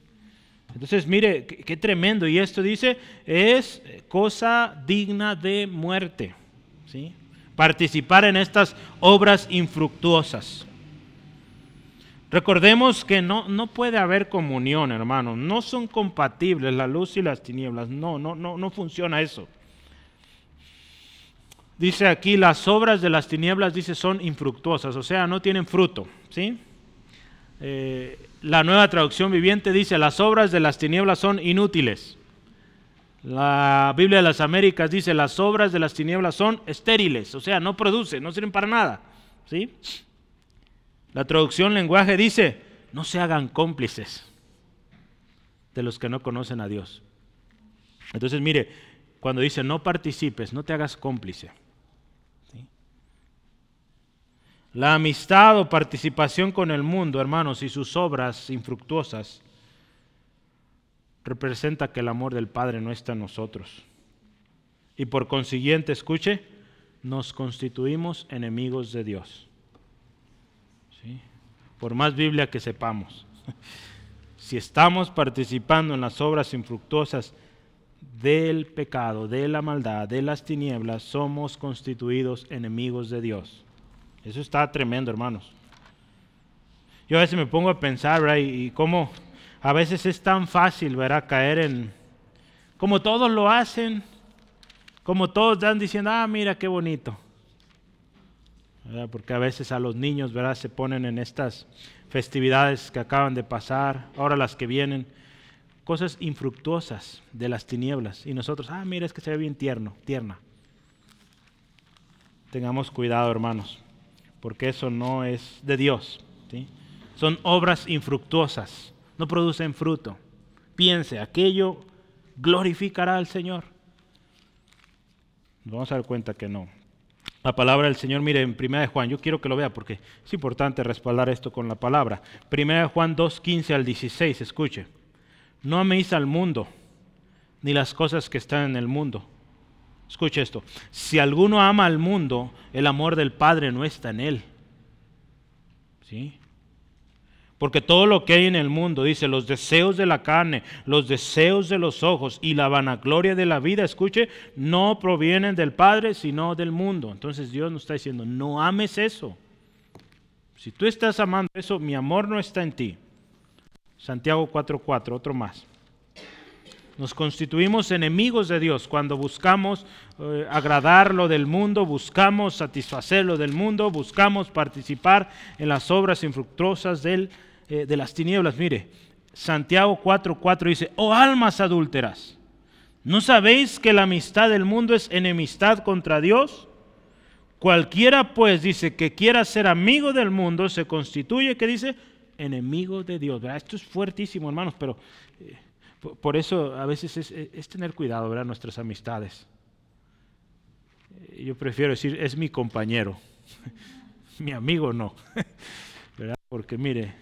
Entonces, mire, qué, qué, tremendo. Y esto dice, es cosa digna de muerte. ¿sí? Participar en estas obras infructuosas. Recordemos que no, no puede haber comunión, hermano. No son compatibles la luz y las tinieblas. No, no, no, no funciona eso. Dice aquí, las obras de las tinieblas, dice, son infructuosas, o sea, no tienen fruto. ¿sí? Eh, la nueva traducción viviente dice, las obras de las tinieblas son inútiles. La Biblia de las Américas dice, las obras de las tinieblas son estériles, o sea, no producen, no sirven para nada. ¿sí? La traducción lenguaje dice, no se hagan cómplices de los que no conocen a Dios. Entonces, mire, cuando dice no participes, no te hagas cómplice. La amistad o participación con el mundo, hermanos, y sus obras infructuosas, representa que el amor del Padre no está en nosotros. Y por consiguiente, escuche, nos constituimos enemigos de Dios por más Biblia que sepamos. Si estamos participando en las obras infructuosas del pecado, de la maldad, de las tinieblas, somos constituidos enemigos de Dios. Eso está tremendo, hermanos. Yo a veces me pongo a pensar, ¿verdad? Y, cómo a veces es tan fácil, ¿verdad? Caer en, como todos lo hacen, como todos están diciendo, ah, mira qué bonito porque a veces a los niños ¿verdad? se ponen en estas festividades que acaban de pasar, ahora las que vienen, cosas infructuosas de las tinieblas. Y nosotros, ah, mira, es que se ve bien tierno, tierna. Tengamos cuidado, hermanos, porque eso no es de Dios. ¿sí? Son obras infructuosas, no producen fruto. Piense, aquello glorificará al Señor. Vamos a dar cuenta que no la palabra del Señor, mire, en 1 de Juan, yo quiero que lo vea porque es importante respaldar esto con la palabra. 1 de Juan 2, 15 al 16, escuche. No améis al mundo, ni las cosas que están en el mundo. Escuche esto. Si alguno ama al mundo, el amor del Padre no está en él. ¿Sí? Porque todo lo que hay en el mundo, dice, los deseos de la carne, los deseos de los ojos y la vanagloria de la vida, escuche, no provienen del Padre, sino del mundo. Entonces Dios nos está diciendo, no ames eso. Si tú estás amando eso, mi amor no está en ti. Santiago 4:4, otro más. Nos constituimos enemigos de Dios cuando buscamos eh, agradar lo del mundo, buscamos satisfacer lo del mundo, buscamos participar en las obras infructuosas eh, de las tinieblas. Mire, Santiago 4:4 dice, oh almas adúlteras, ¿no sabéis que la amistad del mundo es enemistad contra Dios? Cualquiera pues dice que quiera ser amigo del mundo se constituye, que dice, enemigo de Dios. Esto es fuertísimo, hermanos, pero... Eh, por eso a veces es, tener cuidado, ¿verdad? Nuestras amistades. Yo prefiero decir, es mi compañero, mi amigo no. ¿verdad? Porque mire,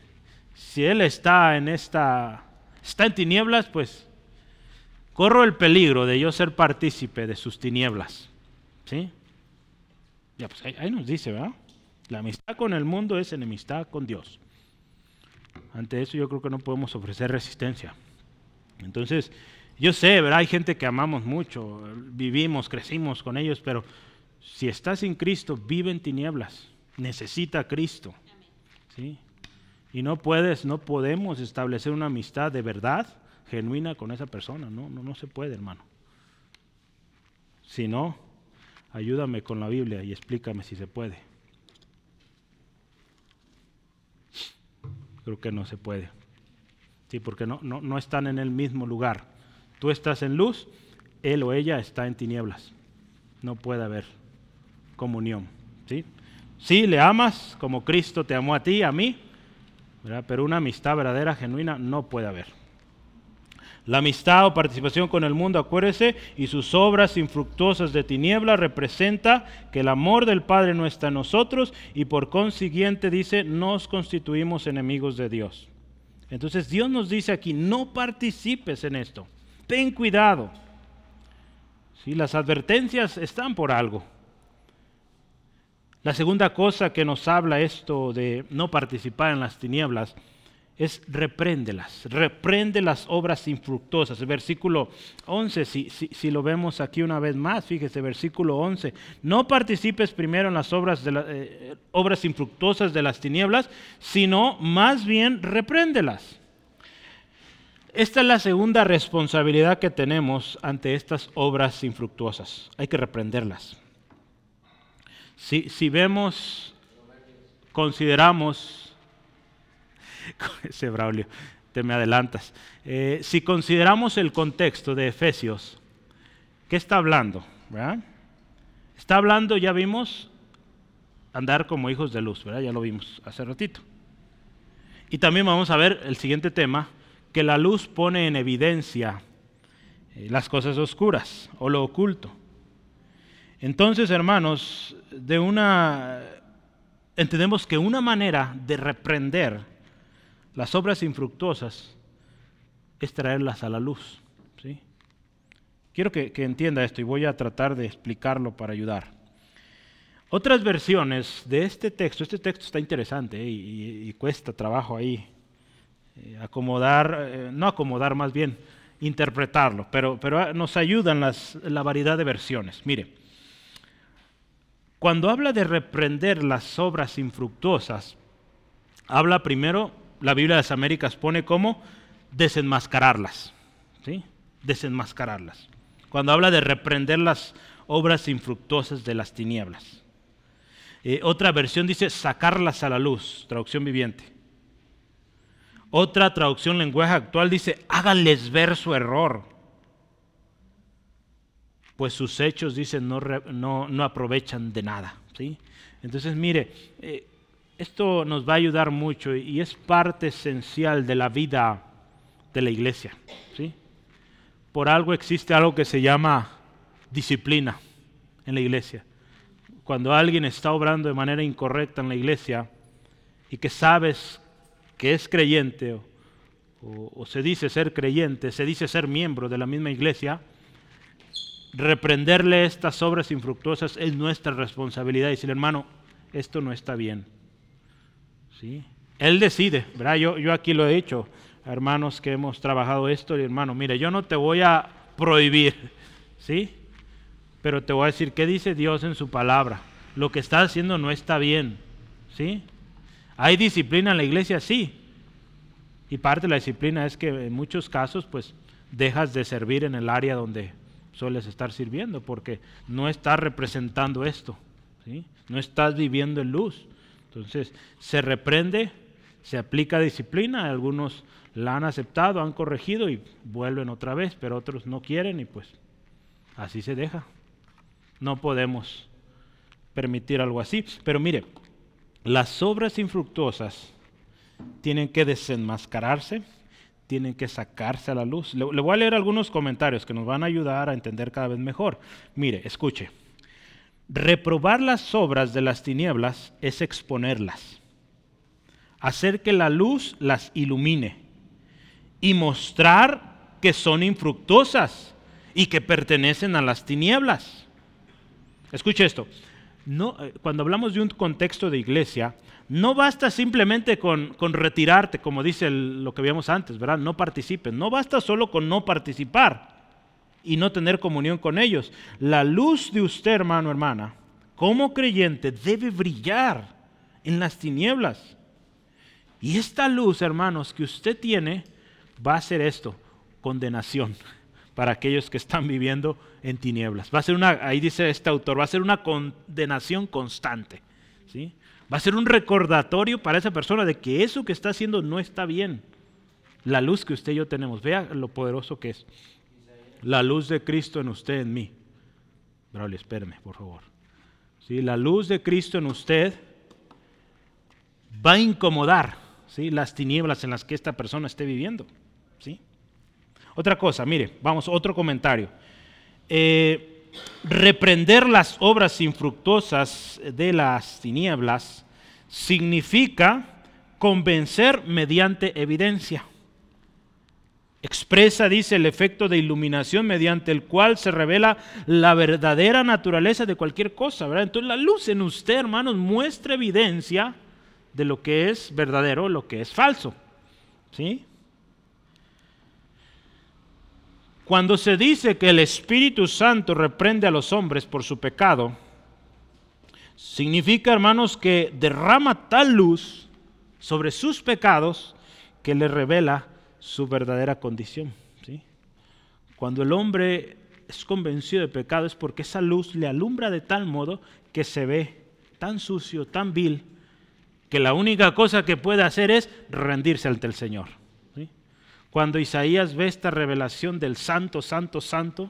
si él está en esta, está en tinieblas, pues corro el peligro de yo ser partícipe de sus tinieblas. ¿Sí? Ya, pues ahí, ahí nos dice, ¿verdad? La amistad con el mundo es enemistad con Dios. Ante eso yo creo que no podemos ofrecer resistencia. Entonces, yo sé, ¿verdad? hay gente que amamos mucho, vivimos, crecimos con ellos, pero si estás sin Cristo, vive en tinieblas, necesita Cristo. ¿sí? Y no puedes, no podemos establecer una amistad de verdad, genuina con esa persona, no, no, no se puede, hermano. Si no, ayúdame con la Biblia y explícame si se puede. Creo que no se puede. Sí, porque no, no, no están en el mismo lugar. Tú estás en luz, él o ella está en tinieblas. No puede haber comunión. ¿sí? sí, le amas como Cristo te amó a ti, a mí, pero una amistad verdadera, genuina, no puede haber. La amistad o participación con el mundo, acuérdese, y sus obras infructuosas de tiniebla representa que el amor del Padre no está en nosotros y por consiguiente dice, nos constituimos enemigos de Dios. Entonces Dios nos dice aquí, no participes en esto, ten cuidado. Si las advertencias están por algo. La segunda cosa que nos habla esto de no participar en las tinieblas es repréndelas, reprende las obras infructuosas. Versículo 11, si, si, lo vemos aquí una vez más, fíjese, versículo 11, no participes primero en las obras, eh, obras infructuosas de las tinieblas, sino más bien repréndelas. Esta es la segunda responsabilidad que tenemos ante estas obras infructuosas. Hay que reprenderlas. Si, vemos, consideramos, ese Braulio, te me adelantas, eh, si consideramos el contexto de Efesios, ¿qué está hablando? Está hablando, ya vimos, andar como hijos de luz, ¿verdad? Ya lo vimos hace ratito. Y también vamos a ver el siguiente tema, que la luz pone en evidencia eh, las cosas oscuras o lo oculto. Entonces, hermanos, de una entendemos que una manera de reprender las obras infructuosas es traerlas a la luz. ¿sí? Quiero que, entienda esto y voy a tratar de explicarlo para ayudar. Otras versiones de este texto, este texto está interesante ¿eh? y, cuesta trabajo ahí eh, acomodar, eh, no acomodar más bien, interpretarlo, pero, pero nos ayudan la variedad de versiones. Mire, cuando habla de reprender las obras infructuosas, habla primero, la Biblia de las Américas pone como desenmascararlas. ¿sí? Desenmascararlas. Cuando habla de reprender las obras infructuosas de las tinieblas. Eh, otra versión dice sacarlas a la luz, traducción viviente. Otra traducción lenguaje actual dice háganles ver su error pues sus hechos, dicen, no, no, aprovechan de nada. ¿sí? Entonces, mire, eh, esto nos va a ayudar mucho y es parte esencial de la vida de la iglesia. ¿sí? Por algo existe algo que se llama disciplina en la iglesia. Cuando alguien está obrando de manera incorrecta en la iglesia y que sabes que es creyente o se dice ser creyente, se dice ser miembro de la misma iglesia, reprenderle estas obras infructuosas es nuestra responsabilidad y decirle, hermano, esto no está bien. Él decide, ¿verdad? Yo, yo aquí lo he dicho, hermanos que hemos trabajado esto, y hermano, mire, yo no te voy a prohibir, ¿sí? Pero te voy a decir, ¿qué dice Dios en su palabra? Lo que estás haciendo no está bien, ¿sí? ¿Hay disciplina en la iglesia? Sí. Y parte de la disciplina es que en muchos casos, pues, dejas de servir en el área donde sueles estar sirviendo porque no estás representando esto, ¿sí? no estás viviendo en luz. Entonces, se reprende, se aplica disciplina, algunos la han aceptado, han corregido y vuelven otra vez, pero otros no quieren y pues así se deja. No podemos permitir algo así. Pero mire, las obras infructuosas tienen que desenmascararse tienen que sacarse a la luz. Le, voy a leer algunos comentarios que nos van a ayudar a entender cada vez mejor. Mire, escuche. Reprobar las obras de las tinieblas es exponerlas, hacer que la luz las ilumine y mostrar que son infructuosas y que pertenecen a las tinieblas. Escuche esto. eh, cuando hablamos de un contexto de iglesia, no basta simplemente con, retirarte, como dice lo que vimos antes, ¿verdad? No participes. No basta solo con no participar y no tener comunión con ellos. La luz de usted, hermano, hermana, como creyente, debe brillar en las tinieblas. Y esta luz, hermanos, que usted tiene, va a ser esto, condenación para aquellos que están viviendo en tinieblas. Va a ser una, ahí dice este autor, va a ser una condenación constante. ¿sí? Va a ser un recordatorio para esa persona de que eso que está haciendo no está bien. La luz que usted y yo tenemos, vea lo poderoso que es. La luz de Cristo en usted, en mí. Braulio, espérame, por favor. ¿Sí? La luz de Cristo en usted va a incomodar ¿sí? las tinieblas en las que esta persona esté viviendo. ¿sí? Otra cosa, mire, vamos, otro comentario. Eh, reprender las obras infructuosas de las tinieblas significa convencer mediante evidencia. Expresa, dice, el efecto de iluminación mediante el cual se revela la verdadera naturaleza de cualquier cosa, ¿verdad? Entonces la luz en usted, hermanos, muestra evidencia de lo que es verdadero, lo que es falso. ¿Sí? Cuando se dice que el Espíritu Santo reprende a los hombres por su pecado, significa, hermanos, que derrama tal luz sobre sus pecados que le revela su verdadera condición. ¿sí? Cuando el hombre es convencido de pecado es porque esa luz le alumbra de tal modo que se ve tan sucio, tan vil, que la única cosa que puede hacer es rendirse ante el Señor. Cuando Isaías ve esta revelación del santo, santo, santo,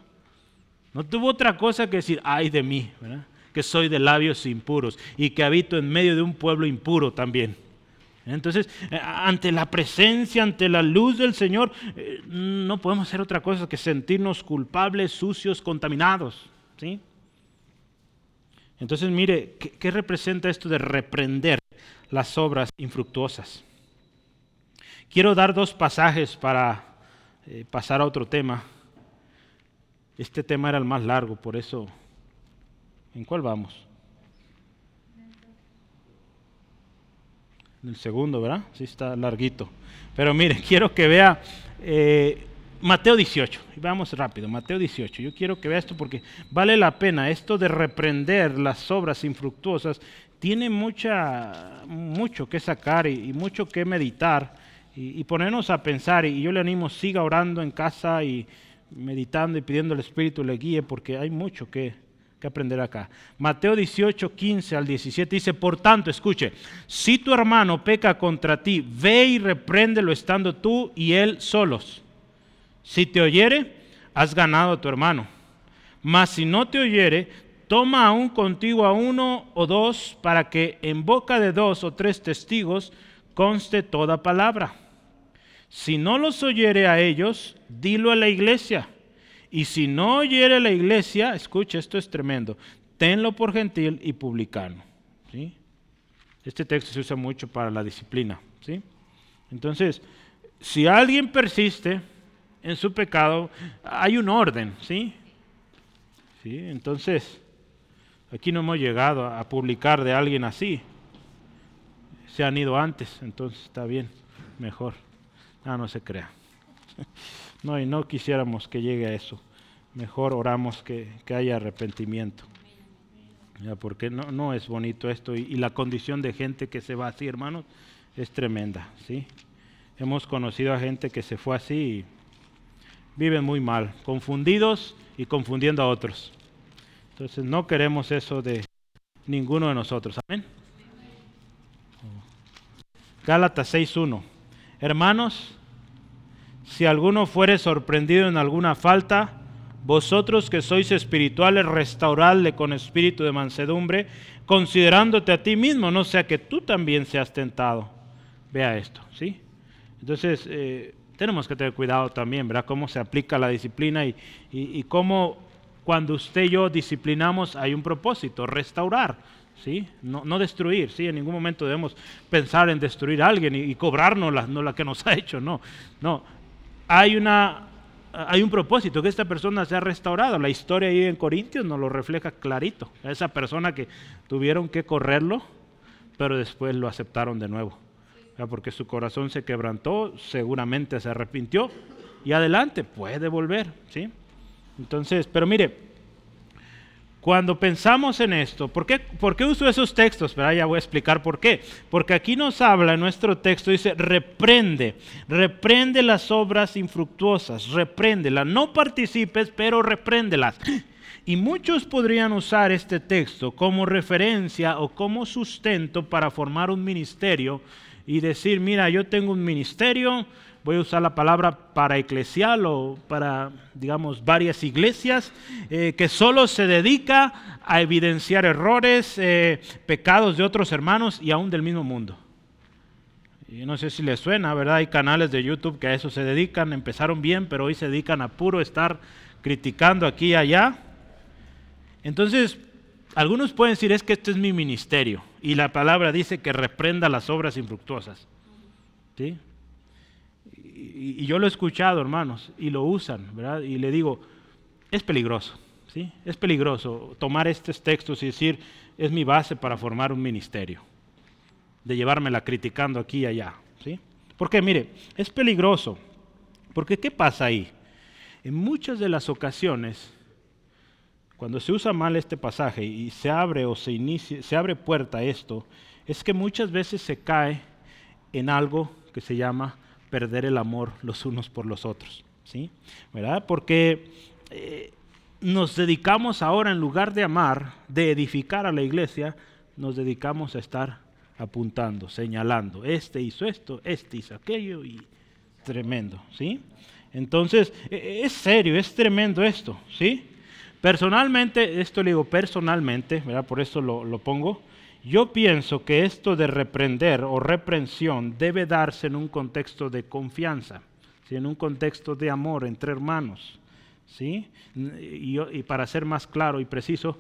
no tuvo otra cosa que decir, ay de mí, que soy de labios impuros y que habito en medio de un pueblo impuro también. Entonces, eh, ante la presencia, ante la luz del Señor, eh, no podemos hacer otra cosa que sentirnos culpables, sucios, contaminados. ¿sí? Entonces, mire, ¿qué, representa esto de reprender las obras infructuosas? Quiero dar dos pasajes para eh, pasar a otro tema. Este tema era el más largo, por eso, ¿en cuál vamos? El segundo, ¿verdad? Sí está larguito. Pero mire, quiero que vea eh, Mateo 18. Vamos rápido, Mateo 18. Yo quiero que vea esto porque vale la pena. Esto de reprender las obras infructuosas tiene mucha, mucho que sacar y, mucho que meditar y, ponernos a pensar. Y yo le animo, siga orando en casa y meditando y pidiendo al Espíritu le guíe porque hay mucho que, que aprender acá. Mateo 18, 15 al 17 dice, por tanto, escuche, si tu hermano peca contra ti, ve y repréndelo estando tú y él solos si te oyere, has ganado a tu hermano. Mas si no te oyere, toma aún contigo a uno o dos para que en boca de dos o tres testigos conste toda palabra. Si no los oyere a ellos, dilo a la iglesia. Y si no oyere la iglesia, escucha, esto es tremendo, tenlo por gentil y publicano. ¿sí? Este texto se usa mucho para la disciplina. ¿sí? Entonces, si alguien persiste, en su pecado, hay un orden, ¿sí? ¿sí? Entonces, aquí no hemos llegado a publicar de alguien así. Se han ido antes, entonces está bien, mejor. Ah, no se crea. No, y no quisiéramos que llegue a eso. Mejor oramos que, haya arrepentimiento. Ya, porque no, no es bonito esto y, y, la condición de gente que se va así, hermanos, es tremenda. ¿sí? Hemos conocido a gente que se fue así y viven muy mal, confundidos y confundiendo a otros. Entonces no queremos eso de ninguno de nosotros. Amén. Gálatas 6.1. Hermanos, si alguno fuere sorprendido en alguna falta, vosotros que sois espirituales, restauradle con espíritu de mansedumbre, considerándote a ti mismo, no sea que tú también seas tentado. Vea esto, ¿sí? Entonces, eh, tenemos que tener cuidado también, ¿verdad? Cómo se aplica la disciplina y, y, cómo cuando usted y yo disciplinamos hay un propósito, restaurar, ¿sí? No, no, destruir, ¿sí? En ningún momento debemos pensar en destruir a alguien y, cobrarnos la, no la que nos ha hecho, no. No, hay una hay un propósito, que esta persona sea restaurada. La historia ahí en Corintios nos lo refleja clarito. esa persona que tuvieron que correrlo, pero después lo aceptaron de nuevo. Porque su corazón se quebrantó, seguramente se arrepintió y adelante, puede volver. ¿sí? Entonces, pero mire, cuando pensamos en esto, ¿por qué, ¿por uso esos textos? Pero ya voy a explicar por qué. Porque aquí nos habla en nuestro texto, dice, reprende, reprende las obras infructuosas, repréndelas. No participes, pero repréndelas. Y muchos podrían usar este texto como referencia o como sustento para formar un ministerio y decir, mira, yo tengo un ministerio, voy a usar la palabra para eclesial o para, digamos, varias iglesias, eh, que solo se dedica a evidenciar errores, eh, pecados de otros hermanos y aún del mismo mundo. Y no sé si les suena, ¿verdad? Hay canales de YouTube que a eso se dedican, empezaron bien, pero hoy se dedican a puro estar criticando aquí y allá. Entonces, algunos pueden decir, es que este es mi ministerio. Y la palabra dice que reprenda las obras infructuosas. ¿Sí? Y, yo lo he escuchado, hermanos, y lo usan, ¿verdad? Y le digo, es peligroso, ¿sí? Es peligroso tomar estos textos y decir, es mi base para formar un ministerio, de llevármela criticando aquí y allá, ¿sí? Porque, mire, es peligroso, porque ¿qué pasa ahí? En muchas de las ocasiones, cuando se usa mal este pasaje y se abre o se inicia, se abre puerta a esto, es que muchas veces se cae en algo que se llama perder el amor los unos por los otros. ¿sí? ¿Verdad? Porque eh, nos dedicamos ahora, en lugar de amar, de edificar a la iglesia, nos dedicamos a estar apuntando, señalando, este hizo esto, este hizo aquello y tremendo, ¿sí? Entonces, e, e, es serio, es tremendo esto, ¿sí? Personalmente, esto le digo personalmente, ¿verdad? Por eso lo, lo pongo, yo pienso que esto de reprender o reprensión debe darse en un contexto de confianza, en un contexto de amor entre hermanos. ¿sí? Y, y, para ser más claro y preciso,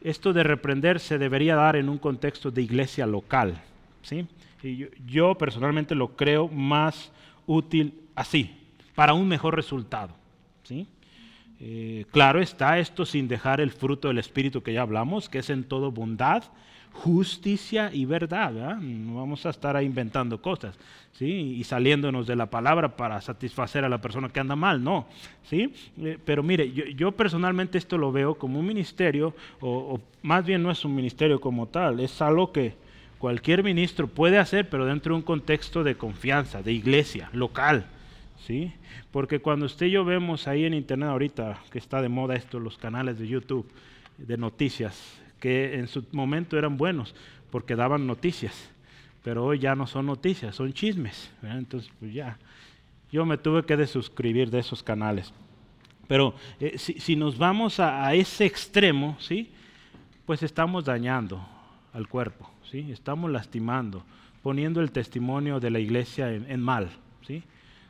esto de reprender se debería dar en un contexto de iglesia local. ¿sí? Y yo, personalmente lo creo más útil así, para un mejor resultado. ¿sí? Eh, claro está esto sin dejar el fruto del Espíritu que ya hablamos, que es en todo bondad, justicia y verdad. No vamos a estar ahí inventando cosas ¿sí? y saliéndonos de la palabra para satisfacer a la persona que anda mal, no. ¿sí? Eh, pero mire, yo, personalmente esto lo veo como un ministerio, o, más bien no es un ministerio como tal, es algo que cualquier ministro puede hacer, pero dentro de un contexto de confianza, de iglesia, local. ¿sí? Porque cuando usted y yo vemos ahí en internet ahorita, que está de moda esto, los canales de YouTube de noticias, que en su momento eran buenos porque daban noticias, pero hoy ya no son noticias, son chismes. Entonces, pues ya, yo me tuve que desuscribir de esos canales. Pero eh, si, nos vamos a, ese extremo, ¿sí? pues estamos dañando al cuerpo, ¿sí? estamos lastimando, poniendo el testimonio de la iglesia en, en mal. ¿sí?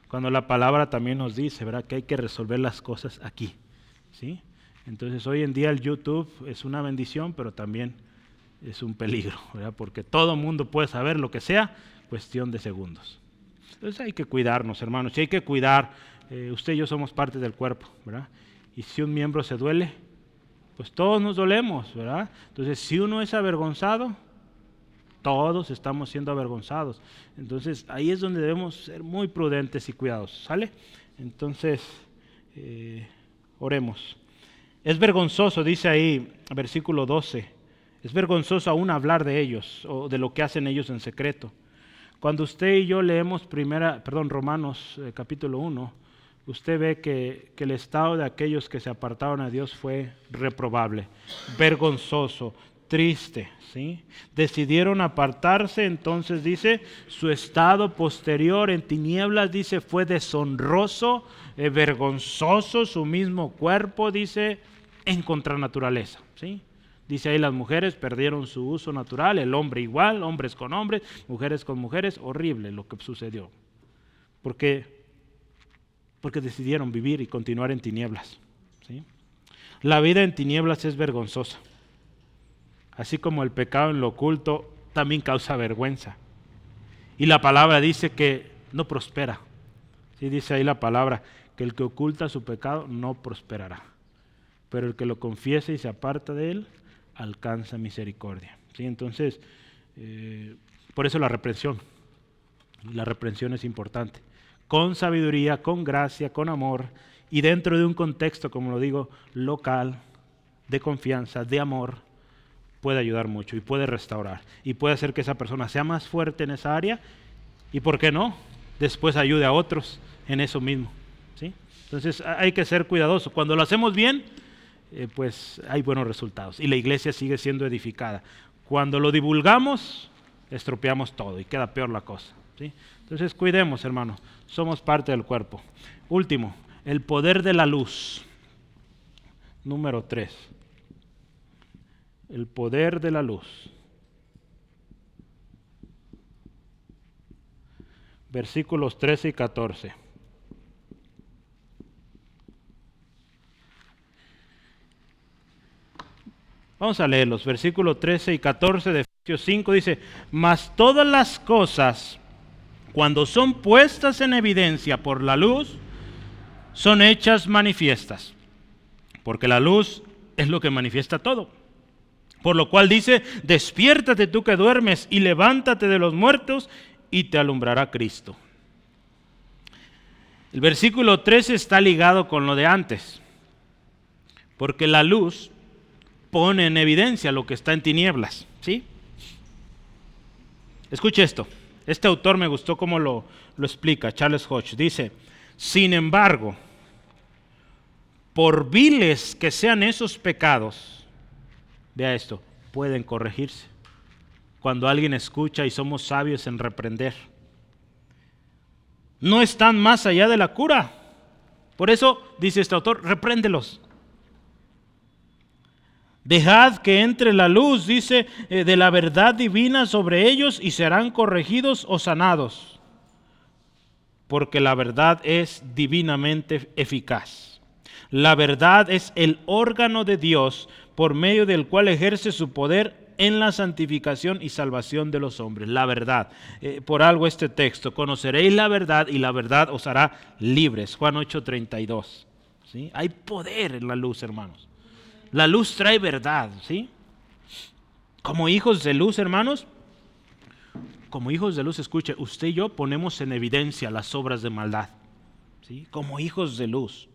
Cuando la palabra también nos dice ¿verdad? que hay que resolver las cosas aquí. ¿sí? Entonces hoy en día el YouTube es una bendición, pero también es un peligro, porque todo mundo puede saber lo que sea, cuestión de segundos. Entonces hay que cuidarnos, hermanos, y hay que cuidar, eh, usted y yo somos parte del cuerpo, ¿verdad? Y si un miembro se duele, pues todos nos dolemos, ¿verdad? Entonces si uno es avergonzado, todos estamos siendo avergonzados. Entonces ahí es donde debemos ser muy prudentes y cuidadosos, ¿sale? Entonces, eh, oremos. Es vergonzoso, dice ahí, versículo 12, es vergonzoso aún hablar de ellos o de lo que hacen ellos en secreto. Cuando usted y yo leemos primera, perdón, Romanos eh, capítulo 1, usted ve que, que, el estado de aquellos que se apartaron a Dios fue reprobable, vergonzoso, triste, ¿sí? Decidieron apartarse, entonces dice, su estado posterior en tinieblas, dice, fue deshonroso, eh, vergonzoso, su mismo cuerpo, dice, en contranaturaleza. ¿sí? Dice ahí las mujeres perdieron su uso natural, el hombre igual, hombres con hombres, mujeres con mujeres, horrible lo que sucedió. Porque, porque decidieron vivir y continuar en tinieblas. ¿sí? La vida en tinieblas es vergonzosa. Así como el pecado en lo oculto también causa vergüenza. Y la palabra dice que no prospera. ¿sí? Dice ahí la palabra que el que oculta su pecado no prosperará, pero el que lo confiese y se aparta de él, alcanza misericordia. ¿Sí? Entonces, eh, por eso la reprensión. La reprensión es importante. Con sabiduría, con gracia, con amor y dentro de un contexto, como lo digo, local, de confianza, de amor, puede ayudar mucho y puede restaurar y puede hacer que esa persona sea más fuerte en esa área y, ¿por qué no? Después ayude a otros en eso mismo. ¿sí? Entonces hay que ser cuidadoso. Cuando lo hacemos bien, eh, pues hay buenos resultados y la iglesia sigue siendo edificada. Cuando lo divulgamos, estropeamos todo y queda peor la cosa. ¿sí? Entonces cuidemos, hermano, somos parte del cuerpo. Último, el poder de la luz. Número 3 el poder de la luz. Versículos 13 y 14. Vamos a leerlos. Versículos 13 y 14 de Efesios 5 dice, mas todas las cosas, cuando son puestas en evidencia por la luz, son hechas manifiestas. Porque la luz es lo que manifiesta todo. Por lo cual dice, despiértate tú que duermes y levántate de los muertos y te alumbrará Cristo. El versículo 13 está ligado con lo de antes, porque la luz pone en evidencia lo que está en tinieblas. ¿sí? Escuche esto, este autor me gustó cómo lo, lo explica, Charles Hodge. Dice, sin embargo, por viles que sean esos pecados, Vea esto, pueden corregirse. Cuando alguien escucha y somos sabios en reprender. No están más allá de la cura. Por eso, dice este autor, repréndelos. Dejad que entre la luz, dice, eh, de la verdad divina sobre ellos y serán corregidos o sanados. Porque la verdad es divinamente eficaz. La verdad es el órgano de Dios por medio del cual ejerce su poder en la santificación y salvación de los hombres. La verdad. Eh, por algo este texto, conoceréis la verdad y la verdad os hará libres. Juan 8:32. ¿sí? Hay poder en la luz, hermanos. La luz trae verdad. ¿sí? Como hijos de luz, hermanos, como hijos de luz, escuche, usted y yo ponemos en evidencia las obras de maldad. ¿sí? Como hijos de luz.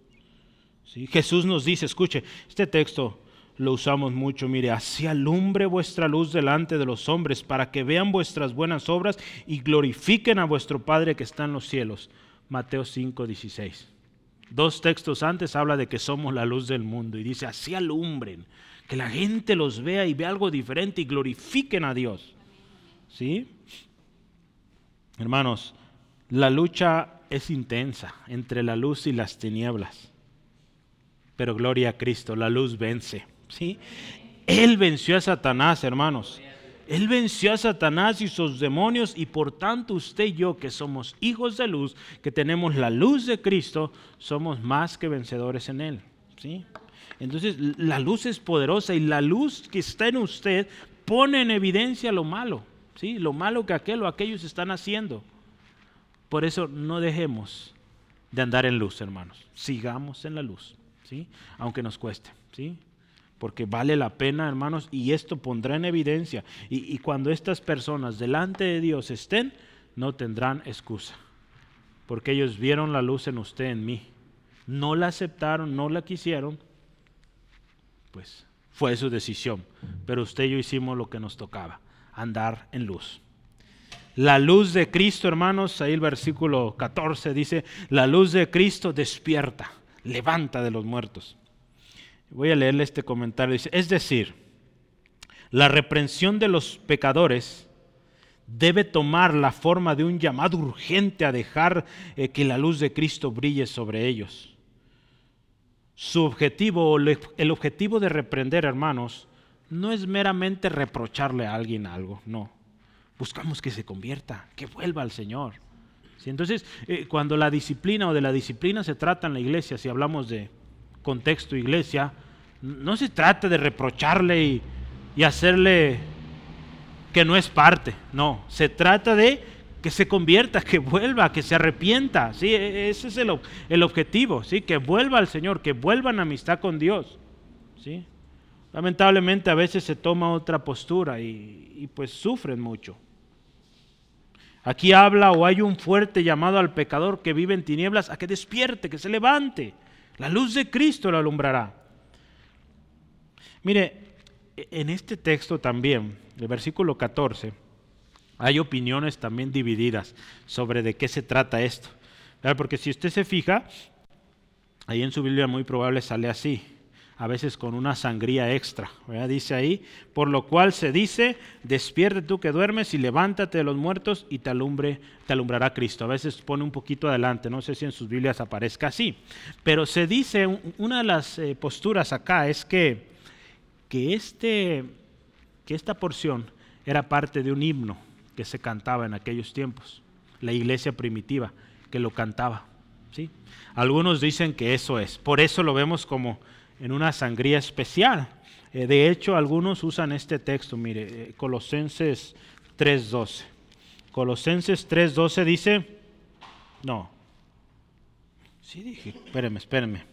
¿sí? Jesús nos dice, escuche, este texto lo usamos mucho. Mire, así alumbre vuestra luz delante de los hombres para que vean vuestras buenas obras y glorifiquen a vuestro Padre que está en los cielos. Mateo 5, 16. Dos textos antes habla de que somos la luz del mundo y dice, así alumbren, que la gente los vea y vea algo diferente y glorifiquen a Dios. ¿Sí? Hermanos, la lucha es intensa entre la luz y las tinieblas. Pero gloria a Cristo, la luz vence. ¿sí? Él venció a Satanás, hermanos. Él venció a Satanás y sus demonios y por tanto usted y yo que somos hijos de luz, que tenemos la luz de Cristo, somos más que vencedores en Él. ¿sí? Entonces la luz es poderosa y la luz que está en usted pone en evidencia lo malo, ¿sí? lo malo que aquel o aquellos están haciendo. Por eso no dejemos de andar en luz, hermanos. Sigamos en la luz, ¿sí? aunque nos cueste. ¿sí? Porque vale la pena, hermanos, y esto pondrá en evidencia. Y, cuando estas personas delante de Dios estén, no tendrán excusa, porque ellos vieron la luz en usted, en mí. No la aceptaron, no la quisieron, pues fue su decisión. Pero usted y yo hicimos lo que nos tocaba, andar en luz. La luz de Cristo, hermanos, ahí el versículo 14 dice, la luz de Cristo despierta, levanta de los muertos. Voy a leerle este comentario. Dice, es decir, la reprensión de los pecadores debe tomar la forma de un llamado urgente a dejar eh, que la luz de Cristo brille sobre ellos. Su objetivo, el objetivo de reprender, hermanos, no es meramente reprocharle a alguien algo, no. Buscamos que se convierta, que vuelva al Señor. Entonces, eh, cuando la disciplina o de la disciplina se trata en la iglesia, si hablamos de contexto iglesia, no se trata de reprocharle y, hacerle que no es parte, no, se trata de que se convierta, que vuelva, que se arrepienta. ¿sí? E, ese es el, el, objetivo, ¿sí? que vuelva al Señor, que vuelva en amistad con Dios. ¿sí? Lamentablemente a veces se toma otra postura y, y pues sufren mucho. Aquí habla o hay un fuerte llamado al pecador que vive en tinieblas a que despierte, que se levante. La luz de Cristo lo alumbrará. Mire, en este texto también, el versículo 14, hay opiniones también divididas sobre de qué se trata esto. Porque si usted se fija, ahí en su Biblia muy probable sale así, a veces con una sangría extra. Dice ahí, por lo cual se dice, despierte tú que duermes y levántate de los muertos y te, alumbre, te alumbrará Cristo. A veces pone un poquito adelante, no sé si en sus Biblias aparezca así. Pero se dice, una de las eh, posturas acá es que, que, este, que esta porción era parte de un himno que se cantaba en aquellos tiempos, la iglesia primitiva que lo cantaba. ¿sí? Algunos dicen que eso es, por eso lo vemos como en una sangría especial. Eh, de hecho, algunos usan este texto, mire, eh, Colosenses 3.12. Colosenses 3.12 dice, no, sí dije, espérenme, espérenme.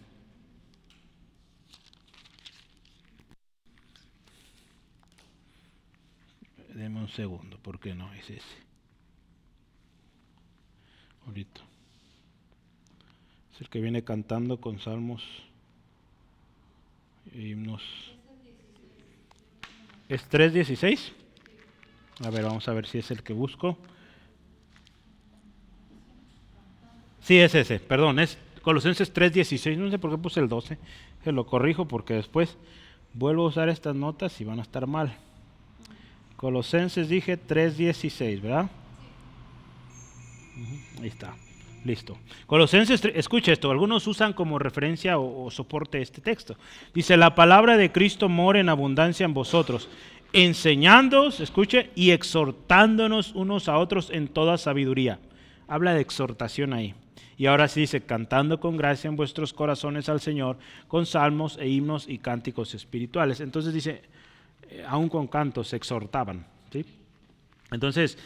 Deme un segundo, ¿por qué no es ese? Ahorita. Es el que viene cantando con salmos himnos. ¿Es 3.16? A ver, vamos a ver si es el que busco. Sí, es ese, perdón, es Colosenses 3.16. No sé por qué puse el 12. Se lo corrijo porque después vuelvo a usar estas notas y van a estar mal. Colosenses dije 3.16, ¿verdad? Ahí está. Listo. Colosenses, escuche esto, algunos usan como referencia o, soporte este texto. Dice, la palabra de Cristo mora en abundancia en vosotros, enseñándoos, escuche, y exhortándonos unos a otros en toda sabiduría. Habla de exhortación ahí. Y ahora sí dice, cantando con gracia en vuestros corazones al Señor, con salmos e himnos y cánticos espirituales. Entonces dice, eh, aún con cantos se exhortaban. ¿sí? Entonces,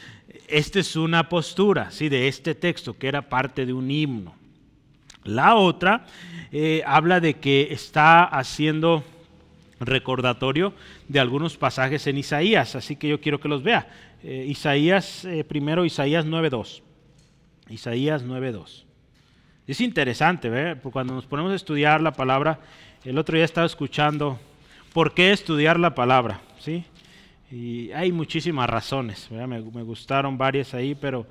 esta es una postura ¿sí? de este texto que era parte de un himno. La otra eh, habla de que está haciendo recordatorio de algunos pasajes en Isaías, así que yo quiero que los vea. Eh, Isaías, primero Isaías 9.2. Isaías 9.2. Es interesante, ¿ve? Porque cuando nos ponemos a estudiar la palabra, el otro día estaba escuchando ¿Por qué estudiar la palabra? ¿Sí? Y hay muchísimas razones, me, gustaron varias ahí, pero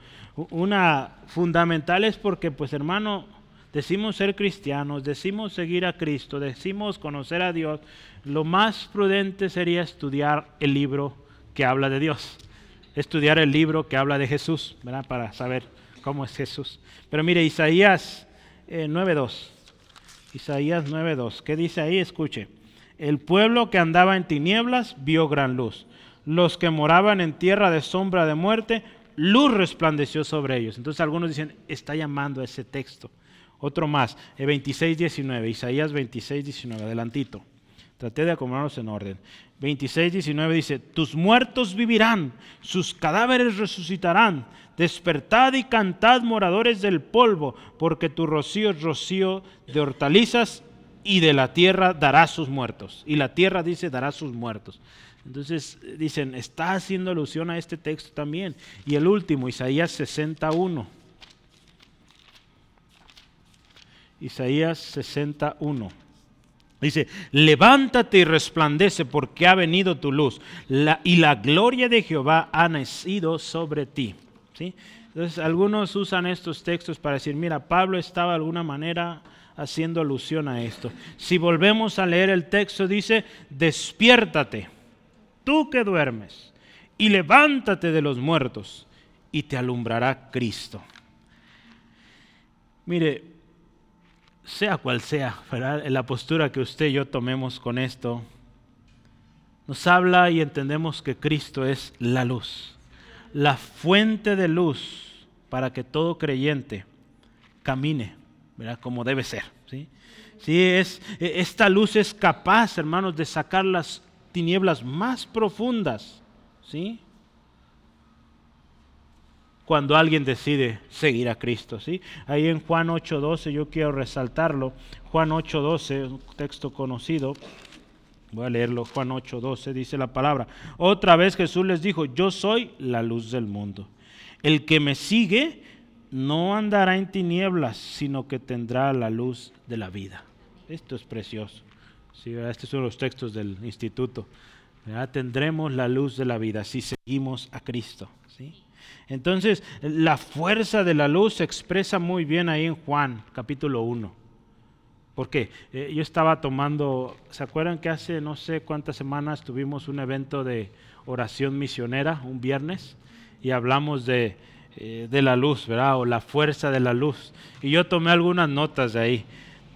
una fundamental es porque, pues hermano, decimos ser cristianos, decimos seguir a Cristo, decimos conocer a Dios, lo más prudente sería estudiar el libro que habla de Dios, estudiar el libro que habla de Jesús. Para saber cómo es Jesús. Pero mire, Isaías 9.2, eh, Isaías 9.2, ¿qué dice ahí? Escuche. El pueblo que andaba en tinieblas vio gran luz. Los que moraban en tierra de sombra de muerte, luz resplandeció sobre ellos. Entonces algunos dicen, está llamando a ese texto. Otro más, 26, 19, Isaías 26, 19, adelantito. Traté de acomodarnos en orden. 26, 19 dice, tus muertos vivirán, sus cadáveres resucitarán. Despertad y cantad moradores del polvo, porque tu rocío es rocío de hortalizas y de la tierra dará sus muertos. Y la tierra dice dará sus muertos. Entonces dicen, está haciendo alusión a este texto también. Y el último, Isaías 61. Isaías 61. Dice, levántate y resplandece porque ha venido tu luz y la gloria de Jehová ha nacido sobre ti. ¿Sí? Entonces algunos usan estos textos para decir, mira, Pablo estaba de alguna manera haciendo alusión a esto. Si volvemos a leer el texto, dice, despiértate, tú que duermes, y levántate de los muertos, y te alumbrará Cristo. Mire, sea cual sea la postura que usted y yo tomemos con esto, nos habla y entendemos que Cristo es la luz, la fuente de luz para que todo creyente camine como debe ser. ¿sí? Sí, es, e, esta luz es capaz, hermanos, de sacar las tinieblas más profundas. ¿sí? cuando alguien decide seguir a Cristo. ¿sí? Ahí en Juan 8.12 yo quiero resaltarlo. Juan 8.12, un texto conocido. Voy a leerlo, Juan 8:12 dice la palabra. Otra vez Jesús les dijo, yo soy la luz del mundo. El que me sigue no andará en tinieblas, sino que tendrá la luz de la vida. Esto es precioso. Sí, estos son los textos del instituto. Tendremos la luz de la vida si seguimos a Cristo. ¿sí? Entonces, la fuerza de la luz se expresa muy bien ahí en Juan, capítulo 1. ¿Por qué? Eh, yo estaba tomando, ¿se acuerdan que hace no sé cuántas semanas tuvimos un evento de oración misionera, un viernes, y hablamos de, eh, de la luz, ¿verdad? O la fuerza de la luz. Y yo tomé algunas notas de ahí.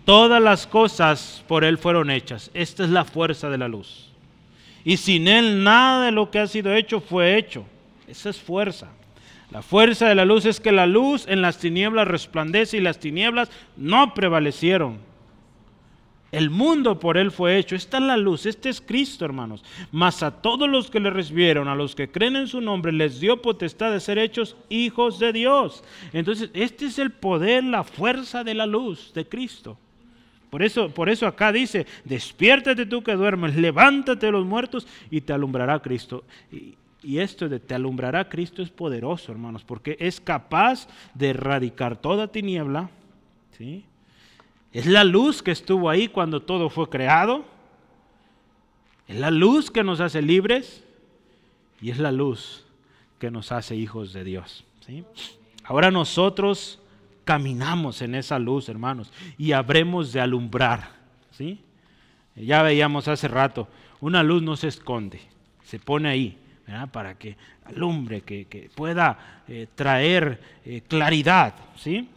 Todas las cosas por Él fueron hechas. Esta es la fuerza de la luz. Y sin Él nada de lo que ha sido hecho fue hecho. Esa es fuerza. La fuerza de la luz es que la luz en las tinieblas resplandece y las tinieblas no prevalecieron. El mundo por él fue hecho. Esta es la luz, este es Cristo, hermanos. Mas a todos los que le recibieron, a los que creen en su nombre, les dio potestad de ser hechos hijos de Dios. Entonces, este es el poder, la fuerza de la luz de Cristo. Por eso, por eso acá dice, despiértate tú que duermes, levántate de los muertos y te alumbrará Cristo. Y, y esto de te alumbrará Cristo es poderoso, hermanos, porque es capaz de erradicar toda tiniebla, ¿sí? Es la luz que estuvo ahí cuando todo fue creado. Es la luz que nos hace libres y es la luz que nos hace hijos de Dios. Ahora nosotros caminamos en esa luz, hermanos, y habremos de alumbrar. ¿sí? Ya veíamos hace rato, una luz no se esconde, se pone ahí para que alumbre, que, pueda eh, traer eh, claridad. ¿sí?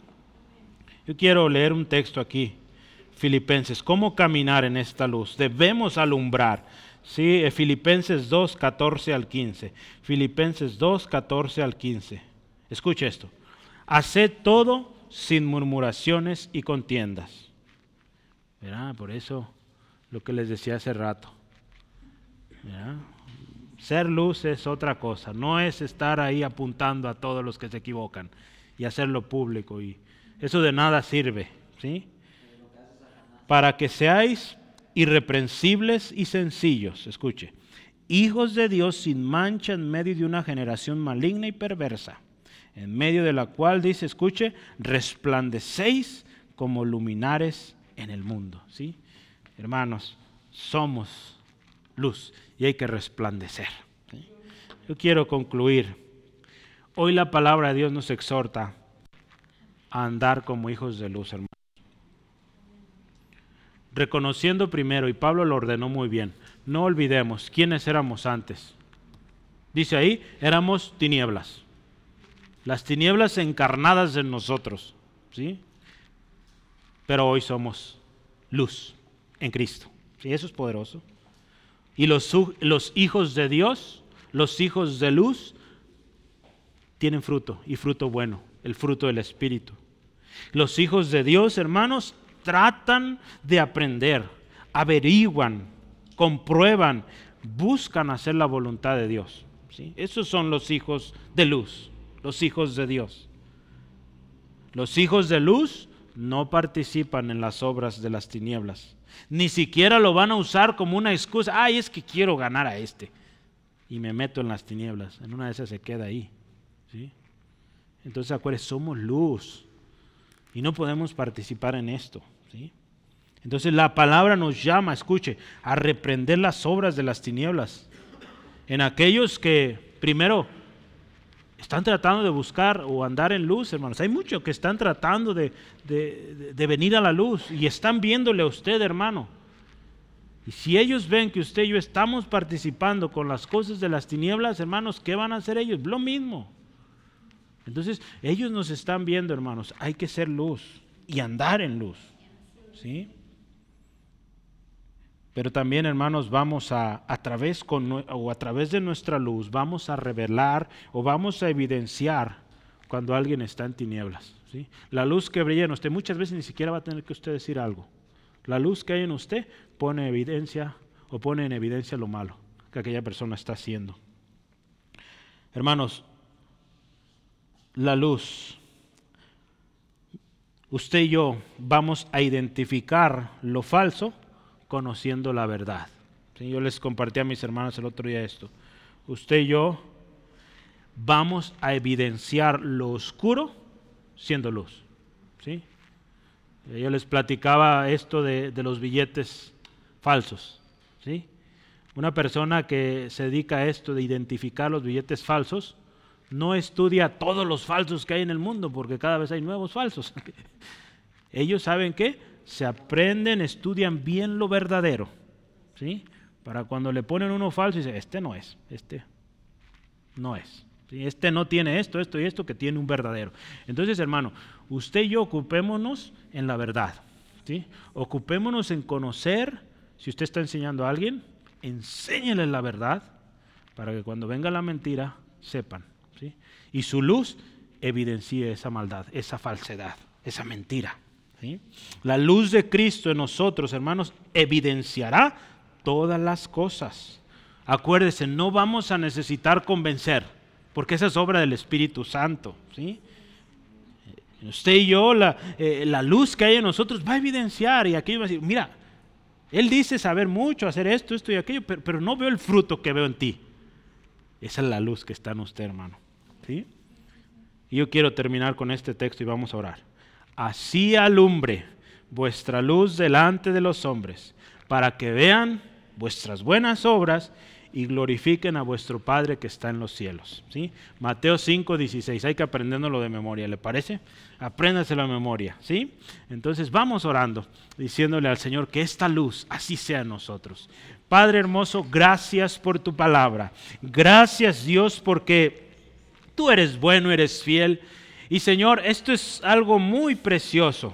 Yo quiero leer un texto aquí, Filipenses, ¿cómo caminar en esta luz? Debemos alumbrar. Sí, eh, Filipenses 2, 14 al 15. Filipenses 2, 14 al 15. Escuche esto. Haced todo sin murmuraciones y contiendas. ¿Verdad? Por eso lo que les decía hace rato. Ser luz es otra cosa. No es estar ahí apuntando a todos los que se equivocan y hacerlo público y eso de nada sirve, ¿sí? Para que seáis irreprensibles y sencillos, escuche, hijos de Dios sin mancha en medio de una generación maligna y perversa, en medio de la cual dice, escuche, resplandecéis como luminares en el mundo, ¿sí? Hermanos, somos luz y hay que resplandecer. Yo quiero concluir. Hoy la palabra de Dios nos exhorta a andar como hijos de luz, hermanos. Reconociendo primero, y Pablo lo ordenó muy bien, no olvidemos quiénes éramos antes. Dice ahí, éramos tinieblas. Las tinieblas encarnadas en nosotros, ¿sí? Pero hoy somos luz en Cristo. ¿Sí? Eso es poderoso. Y los, los hijos de Dios, los hijos de luz, tienen fruto y fruto bueno el fruto del Espíritu. Los hijos de Dios, hermanos, tratan de aprender, averiguan, comprueban, buscan hacer la voluntad de Dios. ¿sí? Esos son los hijos de luz, los hijos de Dios. Los hijos de luz no participan en las obras de las tinieblas. Ni siquiera lo van a usar como una excusa. Ay, es que quiero ganar a este. Y me meto en las tinieblas. En una de esas se queda ahí. ¿sí? Entonces acuérdense, somos luz y no podemos participar en esto. ¿sí? Entonces la palabra nos llama, escuche, a reprender las obras de las tinieblas. En aquellos que primero están tratando de buscar o andar en luz, hermanos. Hay muchos que están tratando de, de, venir a la luz y están viéndole a usted, hermano. Y si ellos ven que usted y yo estamos participando con las cosas de las tinieblas, hermanos, ¿qué van a hacer ellos? Lo mismo. Entonces, ellos nos están viendo, hermanos, hay que ser luz y andar en luz. ¿Sí? Pero también, hermanos, vamos a, a través con, o a través de nuestra luz, vamos a revelar o vamos a evidenciar cuando alguien está en tinieblas. ¿sí? La luz que brilla en usted, muchas veces ni siquiera va a tener que usted decir algo. La luz que hay en usted pone evidencia o pone en evidencia lo malo que aquella persona está haciendo. Hermanos, la luz, usted y yo vamos a identificar lo falso conociendo la verdad. Yo les compartí a mis hermanos el otro día esto. Usted y yo vamos a evidenciar lo oscuro siendo luz. ¿sí? Yo les platicaba esto de, de los billetes falsos. ¿sí? Una persona que se dedica a esto de identificar los billetes falsos, no estudia todos los falsos que hay en el mundo, porque cada vez hay nuevos falsos. Ellos saben que se aprenden, estudian bien lo verdadero. ¿sí? Para cuando le ponen uno falso, dice, este no es, este no es. Este no tiene esto, esto y esto, que tiene un verdadero. Entonces, hermano, usted y yo ocupémonos en la verdad. ¿sí? Ocupémonos en conocer, si usted está enseñando a alguien, enséñele la verdad para que cuando venga la mentira sepan. ¿sí? Y su luz evidencie esa maldad, esa falsedad, esa mentira. La luz de Cristo en nosotros, hermanos, evidenciará todas las cosas. Acuérdese, no vamos a necesitar convencer, porque esa es obra del Espíritu Santo. ¿sí? Usted y yo, la, eh, la, luz que hay en nosotros va a evidenciar y aquí va a decir, mira, él dice saber mucho, hacer esto, esto y aquello, pero, no veo el fruto que veo en ti. Esa es la luz que está en usted, hermano. ¿sí? Y yo quiero terminar con este texto y vamos a orar así alumbre vuestra luz delante de los hombres, para que vean vuestras buenas obras y glorifiquen a vuestro Padre que está en los cielos. ¿sí? Mateo 5, 16, hay que aprenderlo de memoria, ¿le parece? Apréndaselo de memoria, ¿sí? Entonces vamos orando, diciéndole al Señor que esta luz así sea en nosotros. Padre hermoso, gracias por tu palabra. Gracias Dios porque tú eres bueno, eres fiel y Señor, esto es algo muy precioso.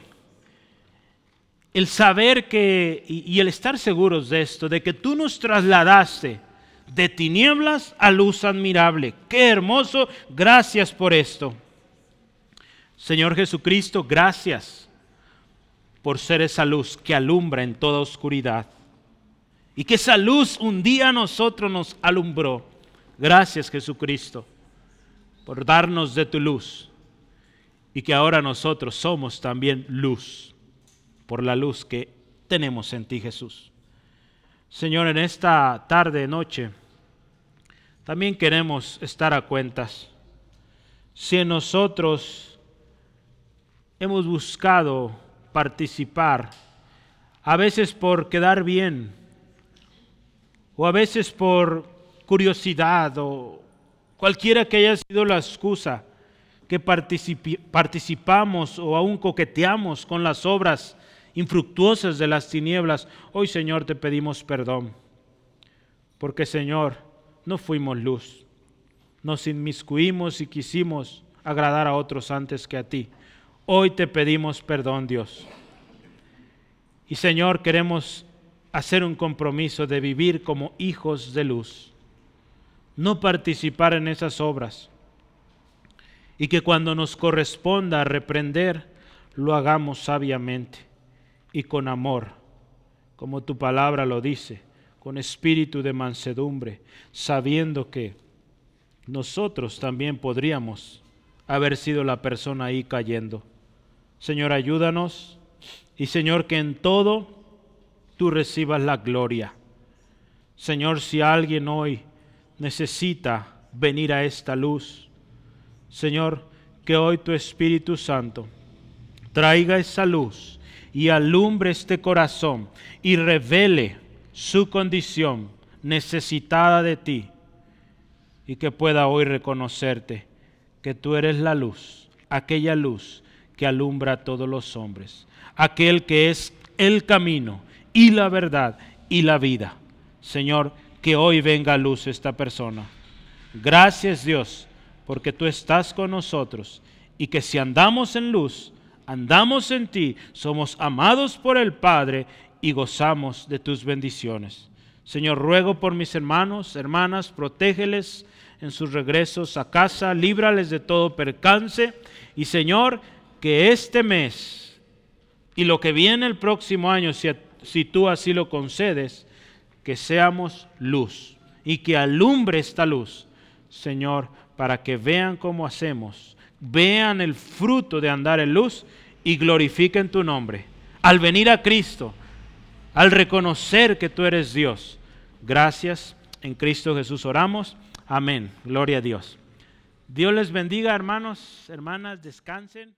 El saber que, y, el estar seguros de esto, de que tú nos trasladaste de tinieblas a luz admirable. Qué hermoso, gracias por esto. Señor Jesucristo, gracias por ser esa luz que alumbra en toda oscuridad. Y que esa luz un día a nosotros nos alumbró. Gracias Jesucristo por darnos de tu luz y que ahora nosotros somos también luz por la luz que tenemos en ti Jesús. Señor, en esta tarde, noche, también queremos estar a cuentas. Si en nosotros hemos buscado participar, a veces por quedar bien, o a veces por curiosidad, o cualquiera que haya sido la excusa, que participamos o aún coqueteamos con las obras infructuosas de las tinieblas, hoy Señor te pedimos perdón. Porque Señor, no fuimos luz, nos inmiscuimos y quisimos agradar a otros antes que a ti. Hoy te pedimos perdón, Dios. Y Señor, queremos hacer un compromiso de vivir como hijos de luz, no participar en esas obras y que cuando nos corresponda reprender, lo hagamos sabiamente y con amor, como tu palabra lo dice, con espíritu de mansedumbre, sabiendo que nosotros también podríamos haber sido la persona ahí cayendo. Señor, ayúdanos y Señor, que en todo tú recibas la gloria. Señor, si alguien hoy necesita venir a esta luz, Señor, que hoy tu Espíritu Santo traiga esa luz y alumbre este corazón y revele su condición necesitada de ti y que pueda hoy reconocerte que tú eres la luz, aquella luz que alumbra a todos los hombres, aquel que es el camino y la verdad y la vida. Señor, que hoy venga a luz esta persona. Gracias Dios porque tú estás con nosotros y que si andamos en luz, andamos en ti, somos amados por el Padre y gozamos de tus bendiciones. Señor, ruego por mis hermanos, hermanas, protégeles en sus regresos a casa, líbrales de todo percance y Señor, que este mes y lo que viene el próximo año, si, si tú así lo concedes, que seamos luz y que alumbre esta luz, Señor, para que vean cómo hacemos vean el fruto de andar en luz y glorifiquen tu nombre. Al venir a Cristo, al reconocer que tú eres Dios. Gracias, en Cristo Jesús oramos. Amén. Gloria a Dios. Dios les bendiga, hermanos, hermanas, descansen.